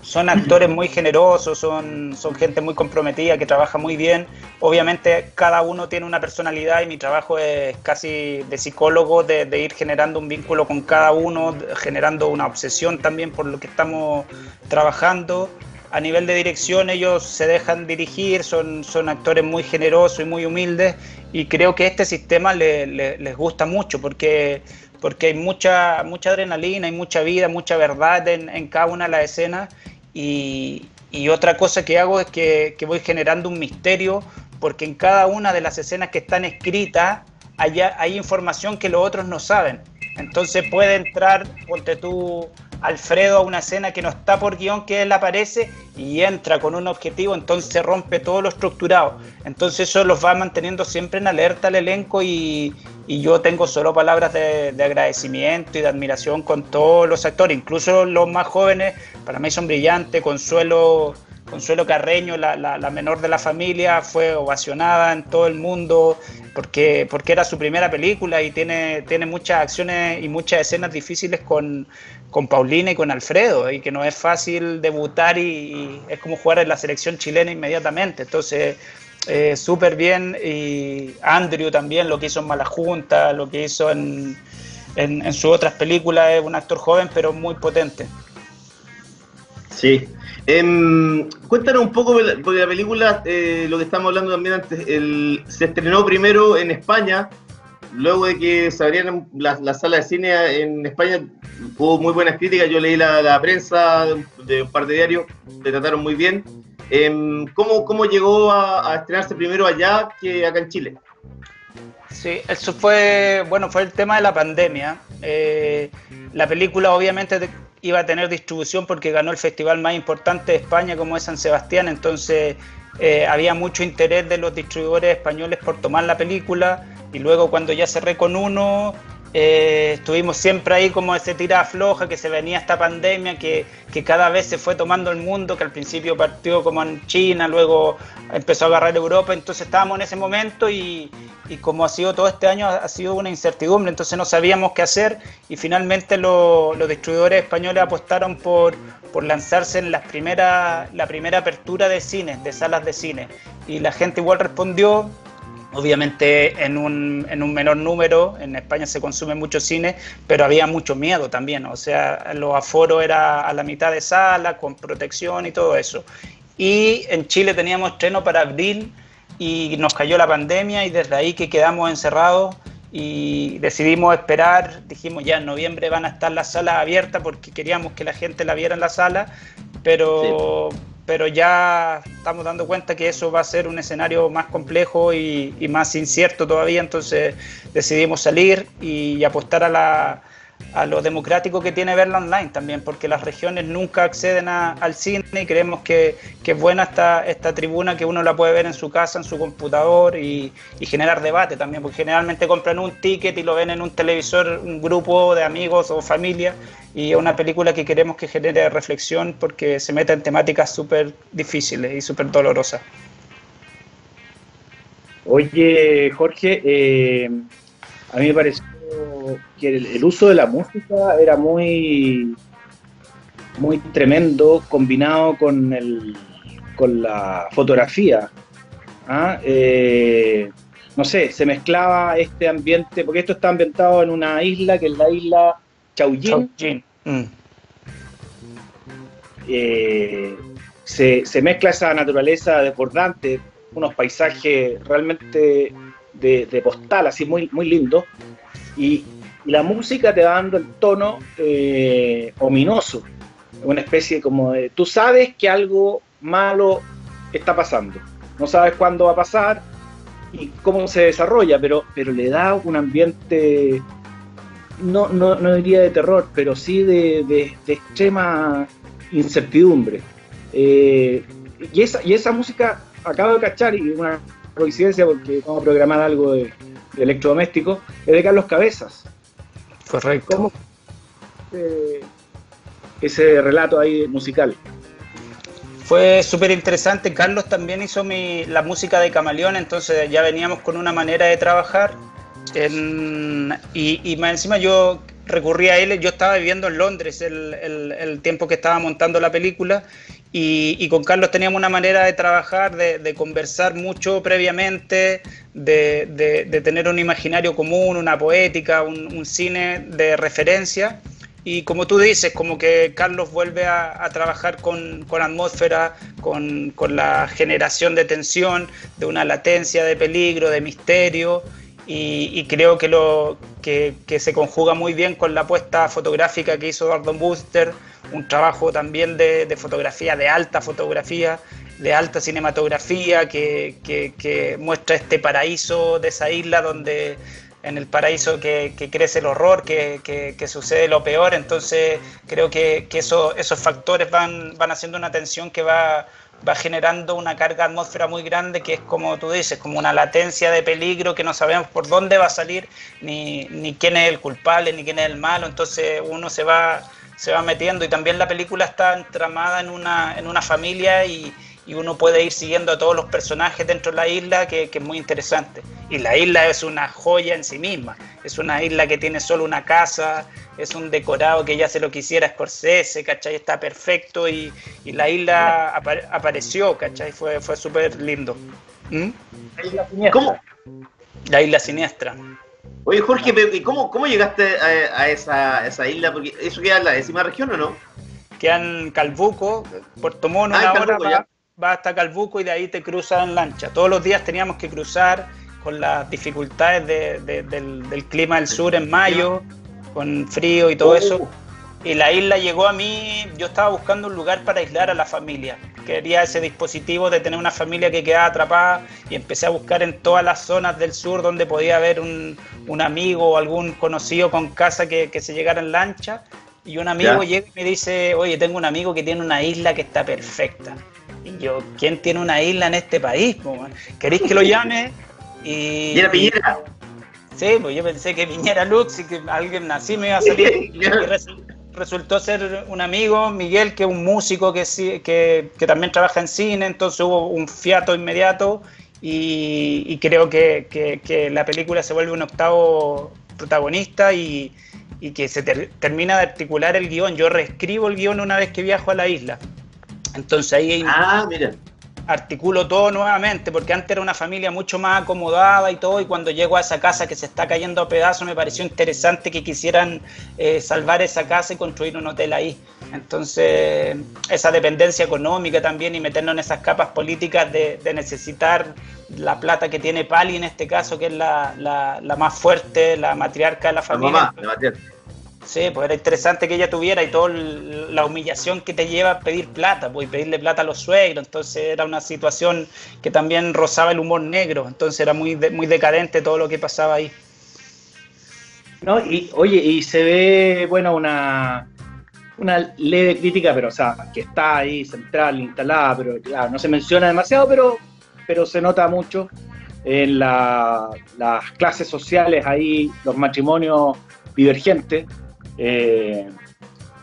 son actores muy generosos, son, son gente muy comprometida, que trabaja muy bien. Obviamente cada uno tiene una personalidad y mi trabajo es casi de psicólogo, de, de ir generando un vínculo con cada uno, generando una obsesión también por lo que estamos trabajando. A nivel de dirección ellos se dejan dirigir, son, son actores muy generosos y muy humildes y creo que este sistema le- le- les gusta mucho porque, porque hay mucha, mucha adrenalina, hay mucha vida, mucha verdad en, en cada una de las escenas y, y otra cosa que hago es que, voy generando un misterio porque en cada una de las escenas que están escritas hay información que los otros no saben. Entonces puede entrar, ponte tú, Alfredo a una escena que no está por guion, que él aparece y entra con un objetivo, entonces rompe todo lo estructurado. Entonces eso los va manteniendo siempre en alerta al elenco y, yo tengo solo palabras de, de agradecimiento y de admiración con todos los actores, incluso los más jóvenes, para mí son brillantes, Consuelo Consuelo Carreño, la, menor de la familia, fue ovacionada en todo el mundo porque, porque era su primera película y tiene, tiene muchas acciones y muchas escenas difíciles con, con Paulina y con Alfredo, y que no es fácil debutar y, es como jugar en la selección chilena inmediatamente. Entonces, eh, súper bien. Y Andrew también, lo que hizo en Mala Junta, lo que hizo en, en sus otras películas, es un actor joven pero muy potente. Sí. Eh, cuéntanos un poco, porque la película, eh, lo que estamos hablando también antes, el, se estrenó primero en España, luego de que se abrieran las la salas de cine en España, hubo muy buenas críticas, yo leí la, prensa de un, par de diarios, te trataron muy bien. Eh, ¿cómo, ¿Cómo llegó a estrenarse primero allá que acá en Chile? Sí, eso fue, bueno, fue el tema de la pandemia. Eh, la película obviamente iba a tener distribución porque ganó el festival más importante de España como es San Sebastián, entonces eh, había mucho interés de los distribuidores españoles por tomar la película y luego cuando ya cerré con uno, eh, estuvimos siempre ahí como ese tira floja que se venía esta pandemia que, que, cada vez se fue tomando el mundo, que al principio partió como en China, luego empezó a agarrar Europa, entonces estábamos en ese momento y, y como ha sido todo este año ha sido una incertidumbre, entonces no sabíamos qué hacer y finalmente lo, los distribuidores españoles apostaron por, por lanzarse en las primeras, la primera apertura de cines, de salas de cine. Y la gente igual respondió, obviamente en un, en un, menor número, en España se consume mucho cine, pero había mucho miedo también, o sea, los aforos era a la mitad de sala, con protección y todo eso. Y en Chile teníamos estreno para abril y nos cayó la pandemia y desde ahí que quedamos encerrados y decidimos esperar, dijimos ya en noviembre van a estar las salas abiertas porque queríamos que la gente la viera en la sala, pero... pero ya estamos dando cuenta que eso va a ser un escenario más complejo y, más incierto todavía, entonces decidimos salir y apostar a, la, a, lo democrático que tiene verla online también, porque las regiones nunca acceden a, al cine y creemos que, que, es buena esta, esta tribuna que uno la puede ver en su casa, en su computador y, generar debate también, porque generalmente compran un ticket y lo ven en un televisor, un grupo de amigos o familia y es una película que queremos que genere reflexión porque se mete en temáticas súper difíciles y súper dolorosas. Oye, Jorge, eh, a mí me pareció que el, el, uso de la música era muy, muy tremendo combinado con, el, con la fotografía. ¿Ah? Eh, no sé, se mezclaba este ambiente, porque esto está ambientado en una isla que es la isla Chaullín. Chaullín. Mm. Eh, se, se, mezcla esa naturaleza desbordante, unos paisajes realmente de, de postal, así muy, muy lindos, y, la música te va dando el tono eh, ominoso, una especie como de, tú sabes que algo malo está pasando, no sabes cuándo va a pasar y cómo se desarrolla, pero, pero le da un ambiente no, no, no diría de terror, pero sí de, de, de extrema incertidumbre. Eh, y, esa, y esa música acabo de cachar, y una coincidencia porque vamos a programar algo de, de electrodoméstico, es de Carlos Cabezas. Correcto. ¿Cómo ese, ese relato ahí musical? Fue súper interesante. Carlos también hizo mi, la música de Camaleón, entonces ya veníamos con una manera de trabajar en, y, y, más encima yo recurrí a él, yo estaba viviendo en Londres el, tiempo que estaba montando la película y, con Carlos teníamos una manera de trabajar, de, conversar mucho previamente, de, tener un imaginario común, una poética, un, un, cine de referencia. Y como tú dices, como que Carlos vuelve a, a trabajar con, con atmósfera, con, con la generación de tensión, de una latencia de peligro, de misterio y, y, creo que, lo, que, que, se conjuga muy bien con la apuesta fotográfica que hizo Eduardo Booster, un trabajo también de, de fotografía, de alta fotografía, de alta cinematografía, que, que, muestra este paraíso de esa isla donde en el paraíso que, crece el horror, que, sucede lo peor, entonces creo que, eso, esos factores van, van haciendo una tensión que va va generando una carga atmósfera muy grande que es como tú dices, como una latencia de peligro que no sabemos por dónde va a salir, ni, ni quién es el culpable, ni quién es el malo, entonces uno se va, se va metiendo. Y también la película está entramada en una, en una familia y, y uno puede ir siguiendo a todos los personajes dentro de la isla, que, que, es muy interesante. Y la isla es una joya en sí misma, es una isla que tiene solo una casa, es un decorado que ya se lo quisiera Scorsese, ¿cachai? Está perfecto y, y la isla apa apareció, ¿cachai? Fue, fue súper lindo. ¿Mm? La isla siniestra. ¿Cómo? La isla siniestra. Oye, Jorge, ¿cómo, cómo llegaste a, a esa, esa, isla? Porque eso queda en la décima región, ¿o no? Queda en Calbuco, Puerto Mono, ah, una Calbuco, hora va, va, hasta Calbuco y de ahí te cruzas en lancha. Todos los días teníamos que cruzar con las dificultades de, de, del, del, clima del sur en mayo, con frío y todo eso. Y la isla llegó a mí, yo estaba buscando un lugar para aislar a la familia. Quería ese dispositivo de tener una familia que quedaba atrapada y empecé a buscar en todas las zonas del sur donde podía haber un, un amigo o algún conocido con casa que, que se llegara en lancha. Y un amigo ¿Ya? llega y me dice, oye, tengo un amigo que tiene una isla que está perfecta. Y yo, ¿quién tiene una isla en este país? ¿Queréis que lo llame? Y, ¿Y era Piñera? Sí, pues yo pensé que Piñera Lux y que alguien así me iba a salir. y resultó ser un amigo, Miguel, que es un músico que, que, que, también trabaja en cine, entonces hubo un fiato inmediato y, y creo que, que, que, la película se vuelve un octavo protagonista y, y que se ter, termina de articular el guion. Yo reescribo el guion una vez que viajo a la isla. Entonces ahí ah, mira. Articulo todo nuevamente, porque antes era una familia mucho más acomodada y todo, y cuando llego a esa casa que se está cayendo a pedazos, me pareció interesante que quisieran eh, salvar esa casa y construir un hotel ahí. Entonces, esa dependencia económica también y meternos en esas capas políticas de, de necesitar la plata que tiene Pali en este caso, que es la, la, la más fuerte, la matriarca de la familia. La mamá, la matriarca. Sí, pues era interesante que ella tuviera y toda la humillación que te lleva a pedir plata, pues y pedirle plata a los suegros, entonces era una situación que también rozaba el humor negro, entonces era muy, de, muy decadente todo lo que pasaba ahí. No, y oye, y se ve, bueno, una, una leve crítica, pero o sea, que está ahí central, instalada, pero claro, no se menciona demasiado, pero, pero se nota mucho en la, las clases sociales ahí, los matrimonios divergentes, eh,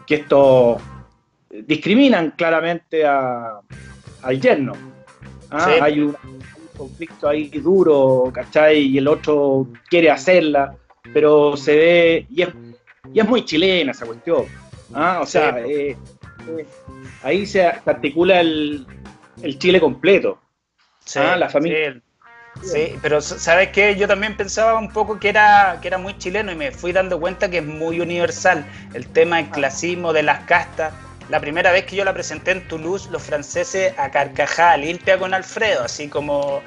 que esto discriminan claramente a, al yerno. ¿ah? Sí. Hay un conflicto ahí duro, ¿cachai? Y el otro quiere hacerla, pero se ve, y es, y es muy chilena esa cuestión. ¿ah? O sea, sí. eh, eh, ahí se articula el, el Chile completo. Sí, ¿ah? La familia. Sí, pero ¿sabes qué? Yo también pensaba un poco que era, que era muy chileno y me fui dando cuenta que es muy universal. El tema del clasismo, de las castas. La primera vez que yo la presenté en Toulouse, los franceses a carcajada limpia con Alfredo, así como,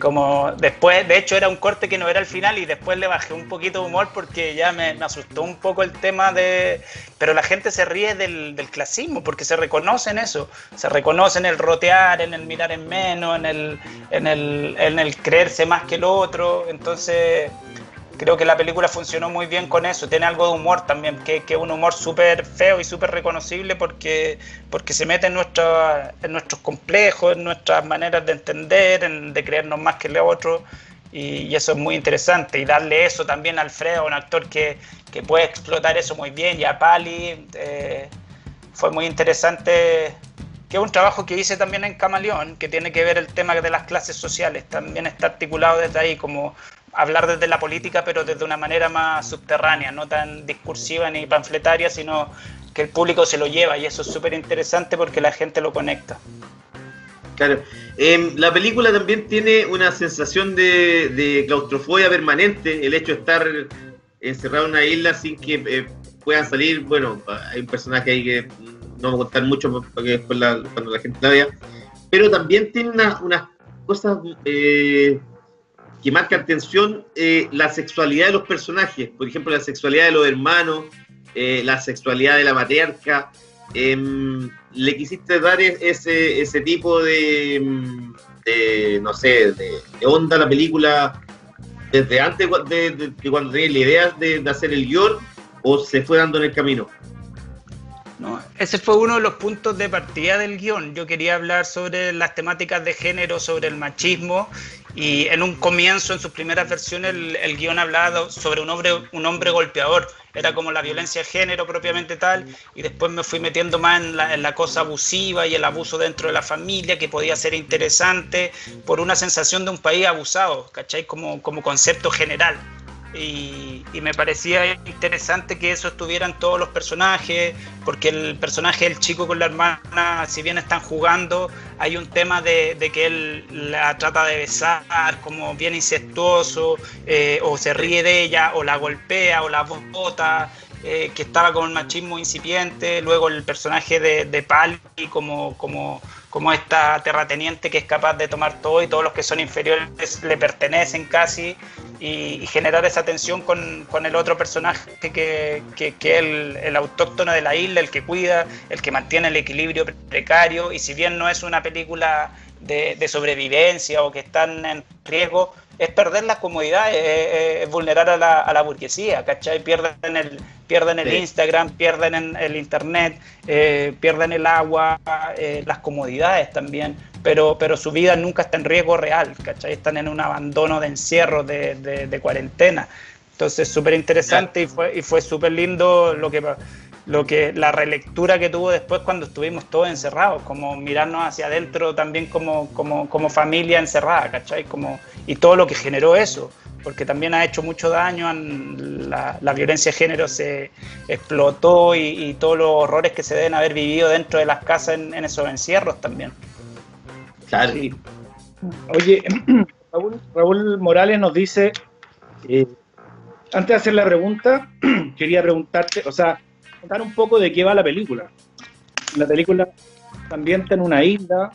como después, de hecho era un corte que no era el final y después le bajé un poquito de humor porque ya me, asustó un poco el tema de... Pero la gente se ríe del, del, clasismo porque se reconoce en eso, se reconoce en el rotear, en el mirar en menos, en el, en el, en el creerse más que el otro, entonces creo que la película funcionó muy bien con eso. Tiene algo de humor también, que, que un humor súper feo y súper reconocible porque, porque se mete en, nuestro, en nuestros complejos, en nuestras maneras de entender, en, de creernos más que el otro. Y, y, eso es muy interesante. Y darle eso también a Alfredo, un actor que, que puede explotar eso muy bien, y a Pali. Eh, fue muy interesante que es un trabajo que hice también en Camaleón, que tiene que ver el tema de las clases sociales, también está articulado desde ahí, como hablar desde la política, pero desde una manera más subterránea, no tan discursiva ni panfletaria, sino que el público se lo lleva y eso es súper interesante porque la gente lo conecta. Claro. Eh, la película también tiene una sensación de, claustrofobia permanente, el hecho de estar encerrado en una isla sin que eh, puedan salir, bueno, hay un personaje ahí que no voy a contar mucho porque después la, cuando la gente la vea, pero también tiene unas una cosas eh, que marcan atención eh, la sexualidad de los personajes, por ejemplo, la sexualidad de los hermanos, eh, la sexualidad de la matriarca. Em, le quisiste dar ese, ese tipo de, de no sé, de, onda a la película desde antes de, de cuando tenías la idea de, hacer el guion o se fue dando en el camino? No, ese fue uno de los puntos de partida del guion. Yo quería hablar sobre las temáticas de género, sobre el machismo, y en un comienzo, en sus primeras versiones, el, el guion hablaba sobre un hombre, un hombre golpeador. Era como la violencia de género propiamente tal, y después me fui metiendo más en la, en la cosa abusiva y el abuso dentro de la familia, que podía ser interesante por una sensación de un país abusado, ¿cachai? Como, como concepto general. Y, me parecía interesante que eso estuviera en todos los personajes, porque el personaje del chico con la hermana, si bien están jugando, hay un tema de, de que él la trata de besar como bien incestuoso, eh, o se ríe de ella, o la golpea, o la bota, eh, que estaba con el machismo incipiente, luego el personaje de, de Pali como, como, como esta terrateniente que es capaz de tomar todo y todos los que son inferiores le pertenecen casi, y, generar esa tensión con, con el otro personaje que, que, que es el, el, autóctono de la isla, el que cuida, el que mantiene el equilibrio precario, y si bien no es una película de, de sobrevivencia o que están en riesgo, es perder las comodidades, es, es vulnerar a la, a la, burguesía, ¿cachai? Pierden el, pierden el sí. Instagram, pierden en el internet, eh, pierden el agua, eh, las comodidades también, pero, pero su vida nunca está en riesgo real, ¿cachai? Están en un abandono de encierro, de, de, de cuarentena. Entonces, súper interesante y fue, y fue súper lindo lo que, lo que, la relectura que tuvo después cuando estuvimos todos encerrados, como mirarnos hacia adentro también como, como, como familia encerrada, ¿cachai? Como, y todo lo que generó eso, porque también ha hecho mucho daño, la, la violencia de género se explotó y, y, todos los horrores que se deben haber vivido dentro de las casas en, en esos encierros también. Claro. Sí. Oye, Raúl, Raúl, Morales nos dice, eh, antes de hacer la pregunta, quería preguntarte, o sea, contar un poco de qué va la película. La película también está en una isla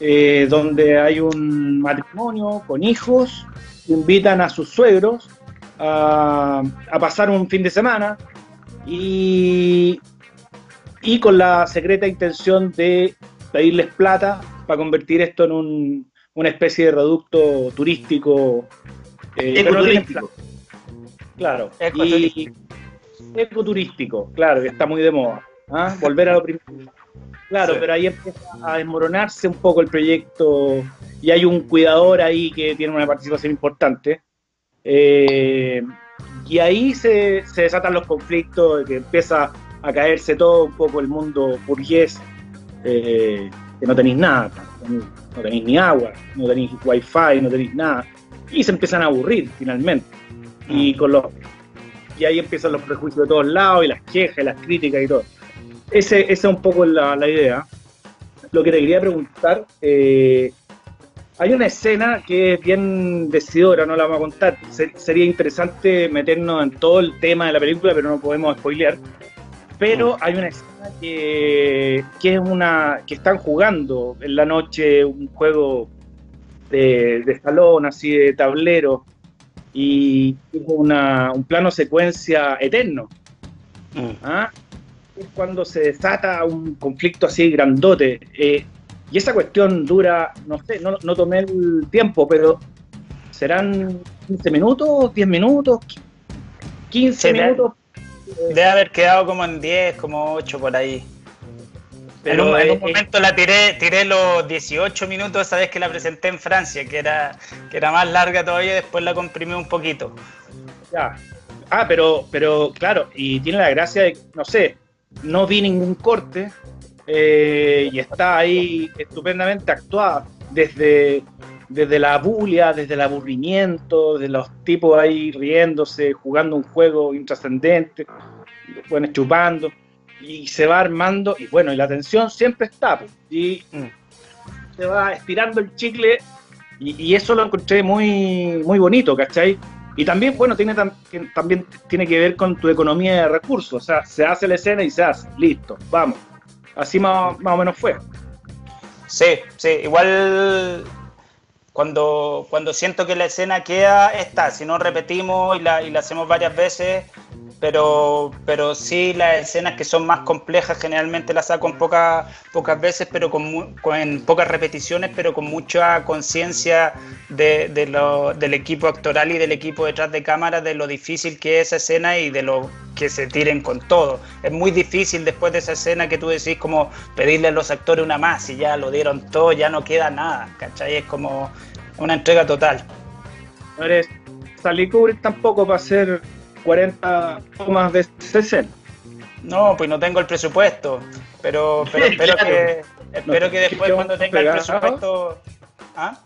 eh, donde hay un matrimonio con hijos, invitan a sus suegros a, a pasar un fin de semana y, y, con la secreta intención de pedirles plata para convertir esto en un, una especie de reducto turístico. Eh, ecoturístico. Claro. Y, ecoturístico, claro, que está muy de moda. ¿ah? Volver a lo primero. Claro, sí. pero ahí empieza a desmoronarse un poco el proyecto y hay un cuidador ahí que tiene una participación importante. Eh, y ahí se, se, desatan los conflictos, que empieza a caerse todo un poco el mundo burgués, eh, que no tenéis nada, no tenéis ni agua, no tenéis wifi, no tenéis nada, y se empiezan a aburrir finalmente. Y, con los, y ahí empiezan los prejuicios de todos lados, y las quejas, y las críticas y todo. Ese, esa es un poco la, la, idea. Lo que te quería preguntar, eh, hay una escena que es bien decidora, no la vamos a contar. Se, sería interesante meternos en todo el tema de la película, pero no podemos spoilear. Pero hay una escena que, que es una que están jugando en la noche un juego de, de salón, así de tablero, y una, un plano secuencia eterno. Mm. Cuando se desata un conflicto así grandote. Eh, y esa cuestión dura, no sé, no, no, tomé el tiempo, pero serán 15 minutos, 10 minutos, 15 sí, minutos. Debe haber quedado como en 10, como 8 por ahí. Pero en un, en un momento la tiré, tiré los 18 minutos esa vez que la presenté en Francia, que era, que era más larga todavía, después la comprimí un poquito. Ya. Ah, pero, pero claro, y tiene la gracia de, no sé, no vi ningún corte eh, y está ahí estupendamente actuada desde, desde la bulia, desde el aburrimiento, de los tipos ahí riéndose, jugando un juego intrascendente, bueno, chupando, y se va armando, y bueno, y la tensión siempre está, pues, y mm. se va estirando el chicle, y, y, eso lo encontré muy, muy bonito, ¿cachai? Y también, bueno, tiene también tiene que ver con tu economía de recursos. O sea, se hace la escena y se hace. Listo, vamos. Así más, más o menos fue. Sí, sí. Igual cuando, cuando siento que la escena queda, está. Si no repetimos y la, y la hacemos varias veces, pero, pero sí las escenas que son más complejas generalmente las saco en pocas, pocas veces, pero con, con- en pocas repeticiones, pero con mucha conciencia de, de lo- del equipo actoral y del equipo detrás de cámara, de lo difícil que es esa escena y de lo que se tiren con todo. Es muy difícil después de esa escena que tú decís como pedirle a los actores una más y ya lo dieron todo, ya no queda nada, ¿cachai? Es como una entrega total. No eres Stanley Kubrick tampoco para hacer 40 tomas de esa escena. No, pues no tengo el presupuesto, pero, pero espero Claro. que espero que después ¿Qué cuando tenga el presupuesto, ¿ah?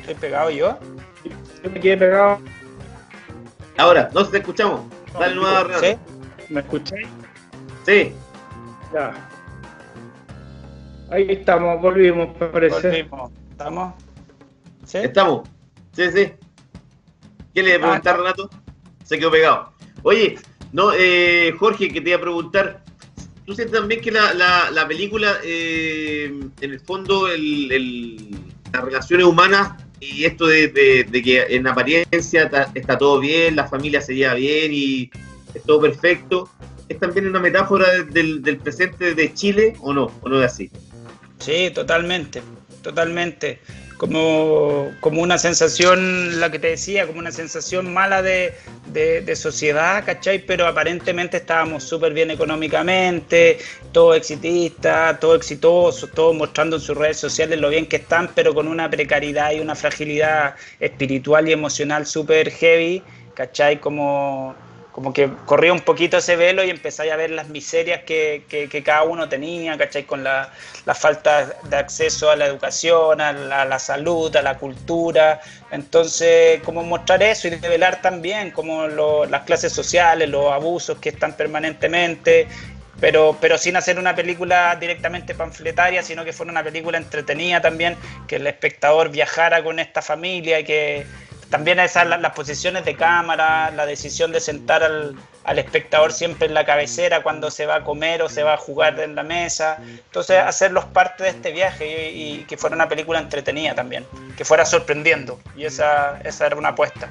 ¿Estoy pegado yo? Yo me quedé pegado. Ahora, no te escuchamos. Dale nueva. ¿Sí? ¿Me escucháis? Sí. Ya. Ahí estamos, volvimos, parece. Volvimos. ¿Estamos? ¿Sí? Estamos. Sí, sí. ¿Qué le iba a preguntar, Ah, Renato? Se quedó pegado. Oye, no, eh, Jorge, que te iba a preguntar. ¿Tú sientes también que la, la, la película, eh, en el fondo, el, el- las relaciones humanas y esto de, de- de que en apariencia ta- está todo bien, la familia se lleva bien y es todo perfecto, es también una metáfora de- del, del presente de Chile o no? ¿O no es así? Sí, totalmente, totalmente. Como, como una sensación, la que te decía, como una sensación mala de, de, de sociedad, ¿cachai? Pero aparentemente estábamos súper bien económicamente, todo exitista, todo exitoso, todo mostrando en sus redes sociales lo bien que están, pero con una precariedad y una fragilidad espiritual y emocional súper heavy, ¿cachai? Como, como que corría un poquito ese velo y empezáis a ver las miserias que, que- cada uno tenía, ¿cachai? Con la, la falta de acceso a la educación, a la, a la salud, a la cultura. Entonces, como mostrar eso y revelar también como lo- las clases sociales, los abusos que están permanentemente, pero, pero sin hacer una película directamente panfletaria, sino que fuera una película entretenida también, que el espectador viajara con esta familia y que también esas la- las posiciones de cámara, la decisión de sentar al, al espectador siempre en la cabecera cuando se va a comer o se va a jugar en la mesa. Entonces, hacerlos parte de este viaje y, y que fuera una película entretenida también, que fuera sorprendiendo. Y esa, esa era una apuesta.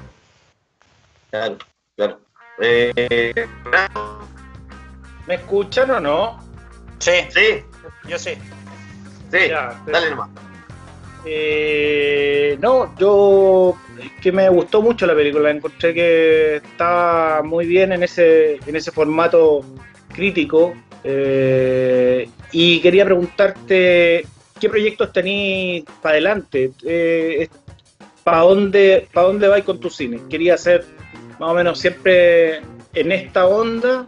Claro, claro. Eh, ¿Me escuchan o no? Sí, sí, yo sí. sí, Ya, dale nomás. Eh, no, yo es que me gustó mucho la película, encontré que estaba muy bien en ese, en ese formato crítico eh, y quería preguntarte qué proyectos tenéis para adelante, eh, para dónde, para dónde vais con tu cine. Quería hacer más o menos siempre en esta onda.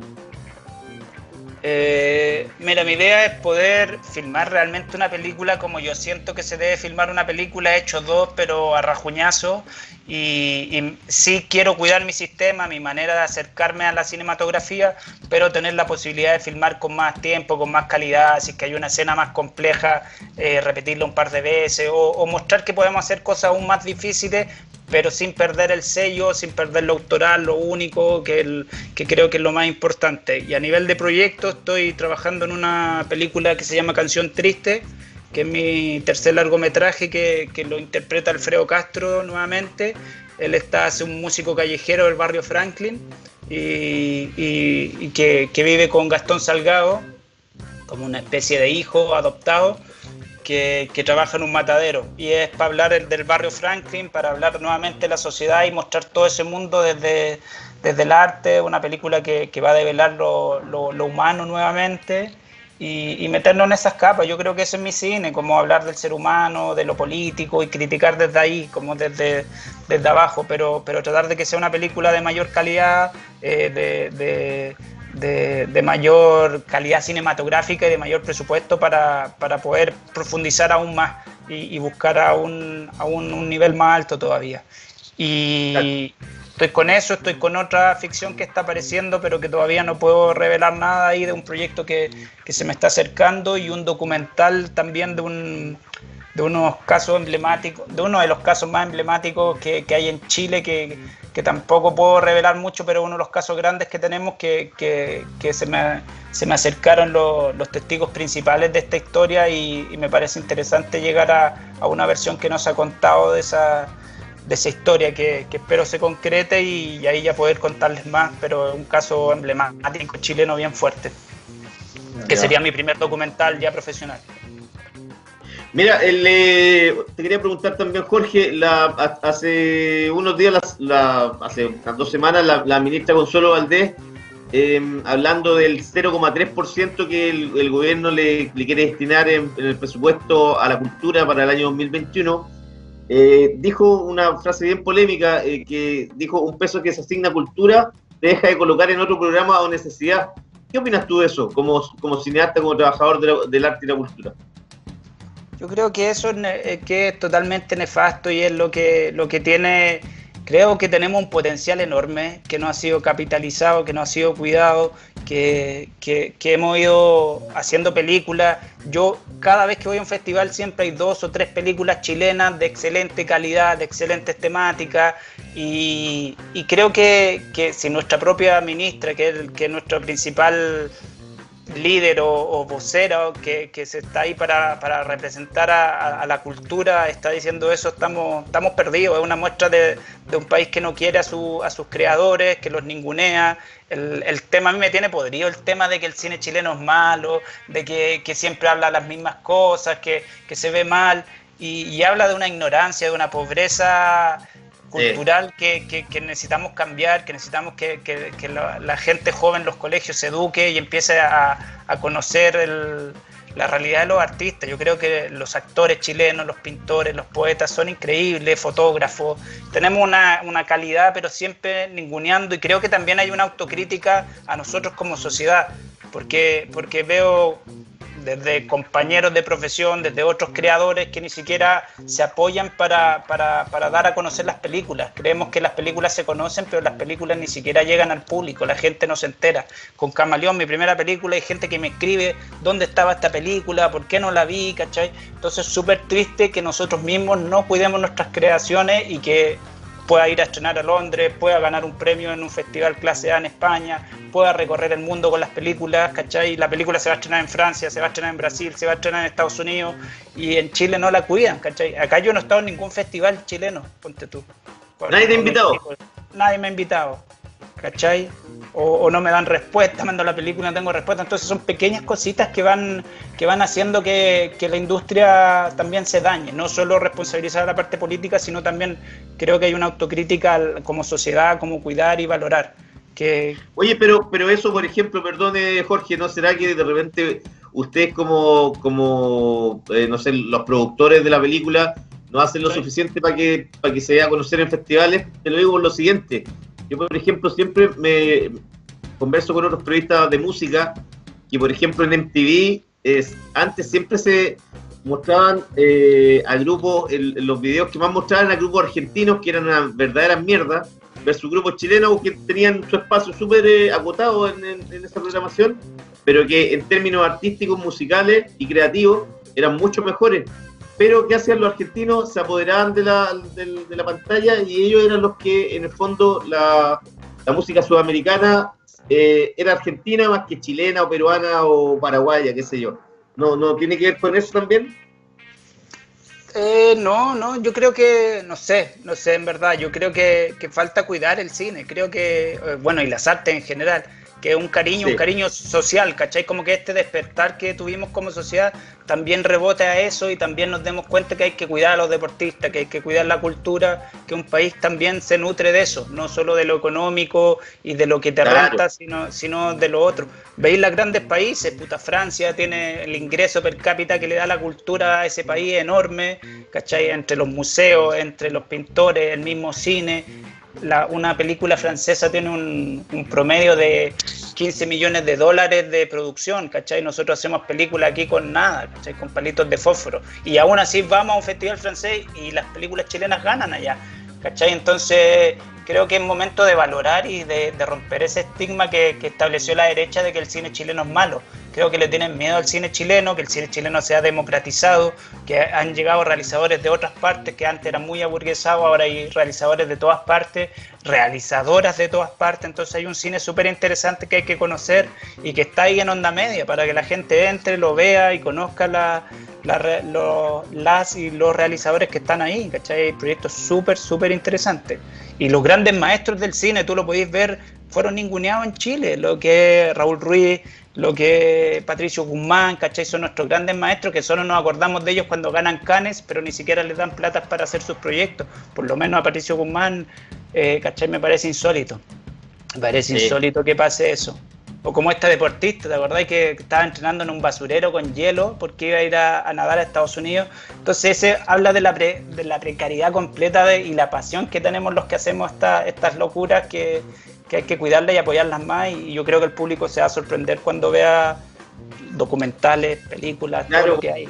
Eh, mira, mi idea es poder filmar realmente una película como yo siento que se debe filmar una película, he hecho dos, pero a rajuñazo. Y, y sí quiero cuidar mi sistema, mi manera de acercarme a la cinematografía, pero tener la posibilidad de filmar con más tiempo, con más calidad, si es que hay una escena más compleja, eh, repetirla un par de veces, o, o mostrar que podemos hacer cosas aún más difíciles, pero sin perder el sello, sin perder lo autoral, lo único, que, el- que creo que es lo más importante. Y a nivel de proyecto estoy trabajando en una película que se llama Canción Triste, que es mi tercer largometraje que, que lo interpreta Alfredo Castro nuevamente. Él está, hace un músico callejero del barrio Franklin y, y- y que, que vive con Gastón Salgado como una especie de hijo adoptado que, que trabaja en un matadero y es para hablar el- del barrio Franklin, para hablar nuevamente de la sociedad y mostrar todo ese mundo desde, desde el arte, una película que va a develar lo, lo- lo humano nuevamente y, y meternos en esas capas. Yo creo que eso es mi cine, como hablar del ser humano, de lo político y criticar desde ahí, como desde, desde abajo, pero, pero tratar de que sea una película de mayor calidad, eh, de, de- de, mayor calidad cinematográfica y de mayor presupuesto para, para poder profundizar aún más y, y buscar a, un, a un, un nivel más alto todavía. Y estoy con eso, estoy con otra ficción que está apareciendo, pero que todavía no puedo revelar nada ahí de un proyecto que, que se me está acercando y un documental también de un de unos casos emblemáticos, de uno de los casos más emblemáticos que, que hay en Chile, que, que tampoco puedo revelar mucho, pero uno de los casos grandes que tenemos que, que, se, me, se me acercaron los, testigos principales de esta historia y, me parece interesante llegar a, a una versión que no se ha contado de esa, de esa historia que, que espero se concrete y, y ahí ya poder contarles más, pero es un caso emblemático chileno bien fuerte, que Ya. sería mi primer documental ya profesional. Mira, el, eh, te quería preguntar también, Jorge, la, ha- hace unos días, la- hace unas dos semanas, la, la ministra Consuelo Valdés, eh, hablando del 0,3% que el, el gobierno le, le quiere destinar en, en el presupuesto a la cultura para el año 2021, eh, dijo una frase bien polémica, eh, que dijo, un peso que se asigna a cultura te deja de colocar en otro programa o necesidad. ¿Qué opinas tú de eso, como, como cineasta, como trabajador de la- del arte y la cultura? Yo creo que eso eh, que es totalmente nefasto y es lo que, lo que tiene, creo que tenemos un potencial enorme que no ha sido capitalizado, que no ha sido cuidado, que, que- hemos ido haciendo películas. Yo cada vez que voy a un festival siempre hay dos o tres películas chilenas de excelente calidad, de excelentes temáticas y, y creo que, que si nuestra propia ministra, que es, que es nuestro principal líder o, o vocera que, que se está ahí para, para representar a la cultura está diciendo eso, estamos, estamos perdidos. Es una muestra de, de un país que no quiere a, su, a sus creadores, que los ningunea. El, el tema a mí me tiene podrido, el tema de que el cine chileno es malo, de que, que siempre habla las mismas cosas, que, que se ve mal y, y habla de una ignorancia, de una pobreza cultural que, que- que necesitamos cambiar, que necesitamos que, que- la, la gente joven en los colegios se eduque y empiece a, a conocer el- la realidad de los artistas. Yo creo que los actores chilenos, los pintores, los poetas son increíbles, fotógrafos. Tenemos una, una calidad, pero siempre ninguneando y creo que también hay una autocrítica a nosotros como sociedad, porque, porque veo desde compañeros de profesión, desde otros creadores que ni siquiera se apoyan para, para, para dar a conocer las películas. Creemos que las películas se conocen, pero las películas ni siquiera llegan al público, la gente no se entera. Con Camaleón, mi primera película, hay gente que me escribe dónde estaba esta película, por qué no la vi, ¿cachai? Entonces es súper triste que nosotros mismos no cuidemos nuestras creaciones y que pueda ir a estrenar a Londres, pueda ganar un premio en un festival clase A en España, pueda recorrer el mundo con las películas, ¿cachai? La película se va a estrenar en Francia, se va a estrenar en Brasil, se va a estrenar en Estados Unidos y en Chile no la cuidan, ¿cachai? Acá yo no he estado en ningún festival chileno, ponte tú. ¿Nadie te ha invitado? Nadie me ha invitado, ¿cachai? O, o no me dan respuesta, mando la película no tengo respuesta. Entonces son pequeñas cositas que van, que van haciendo que, que la industria también se dañe. No solo responsabilizar a la parte política, sino también creo que hay una autocrítica como sociedad, como cuidar y valorar. Que, Oye, pero, pero eso, por ejemplo, perdone Jorge, ¿no será que de repente ustedes como, como eh, no sé, los productores de la película no hacen lo Sí. suficiente para que, para que se dé a conocer en festivales? Te lo digo por lo siguiente. Yo, por ejemplo, siempre me converso con otros periodistas de música que, por ejemplo, en MTV es, antes siempre se mostraban eh, a grupos, los videos que más mostraban a grupos argentinos que eran una verdadera mierda, versus grupos chilenos que tenían su espacio súper eh, en- en esa programación, pero que en términos artísticos, musicales y creativos eran mucho mejores. Pero ¿qué hacían los argentinos? Se apoderaban de la, del- de la pantalla y ellos eran los que, en el fondo, la, la música sudamericana eh, era argentina más que chilena o peruana o paraguaya, qué sé yo. ¿No, no tiene que ver con eso también? Eh, no, no, yo creo que, no sé, no sé, en verdad, yo creo que, que falta cuidar el cine, creo que, eh, bueno, y las artes en general, que es un cariño, Sí. un cariño social, ¿cachai? Como que este despertar que tuvimos como sociedad también rebote a eso y también nos demos cuenta que hay que cuidar a los deportistas, que hay que cuidar la cultura, que un país también se nutre de eso, no solo de lo económico y de lo que te Claro. renta, sino, sino de lo otro. Veis los grandes países, puta, Francia tiene el ingreso per cápita que le da la cultura a ese país enorme, ¿cachai? Entre los museos, entre los pintores, el mismo cine. La- una película francesa tiene un, un promedio de 15 millones de dólares de producción, ¿cachai? Nosotros hacemos películas aquí con nada, ¿cachai? Con palitos de fósforo. Y aún así vamos a un festival francés y las películas chilenas ganan allá, ¿cachai? Entonces creo que es momento de valorar y de, romper ese estigma que, estableció la derecha de que el cine chileno es malo. Creo que le tienen miedo al cine chileno, que el cine chileno se ha democratizado, que han llegado realizadores de otras partes que antes eran muy aburguesados, ahora hay realizadores de todas partes, realizadoras de todas partes, entonces hay un cine súper interesante que hay que conocer y que está ahí en onda media para que la gente entre, lo vea y conozca la, la- las y los realizadores que están ahí, ¿cachai? Hay proyectos súper, súper interesantes. Y los grandes maestros del cine, tú lo podéis ver, fueron ninguneados en Chile, lo que es Raúl Ruiz, lo que es Patricio Guzmán, ¿cachai? Son nuestros grandes maestros que solo nos acordamos de ellos cuando ganan canes, pero ni siquiera les dan plata para hacer sus proyectos. Por lo menos a Patricio Guzmán, eh, ¿cachai? Me parece insólito. Me parece Sí. insólito que pase eso. O como esta deportista, ¿te acordáis que estaba entrenando en un basurero con hielo porque iba a ir a, a nadar a Estados Unidos? Entonces ese habla de la, pre- de la precariedad completa de- y la pasión que tenemos los que hacemos esta- estas locuras que, que hay que cuidarlas y apoyarlas más y yo creo que el público se va a sorprender cuando vea documentales, películas, todo Claro. lo que hay.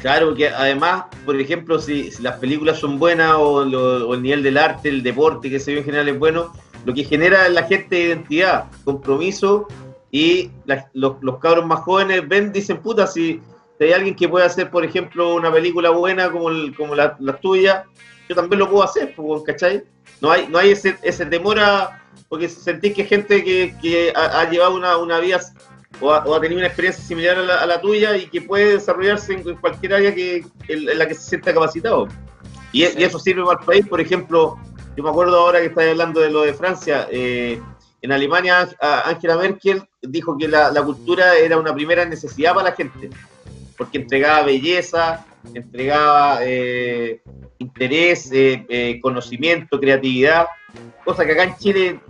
Claro, que además, por ejemplo, si, si las películas son buenas o, lo- o el nivel del arte, el deporte, que se ve en general es bueno, lo que genera en la gente identidad, compromiso y la- los, los cabros más jóvenes ven, dicen, puta, si, hay alguien que puede hacer, por ejemplo, una película buena como, el- como la, la tuya, yo también lo puedo hacer, pues, ¿cachai? No hay, no hay ese, ese temor a, porque sentís que gente que, que ha, ha llevado una, una vida o ha, o ha tenido una experiencia similar a la, a la tuya y que puede desarrollarse en, en cualquier área que, en, en la que se sienta capacitado. Y, Sí. y eso sirve para el país, por ejemplo, yo me acuerdo ahora que estáis hablando de lo de Francia, eh, en Alemania Angela Merkel dijo que la, la cultura era una primera necesidad para la gente, porque entregaba belleza, entregaba eh, interés, eh, conocimiento, creatividad, cosa que acá en Chile,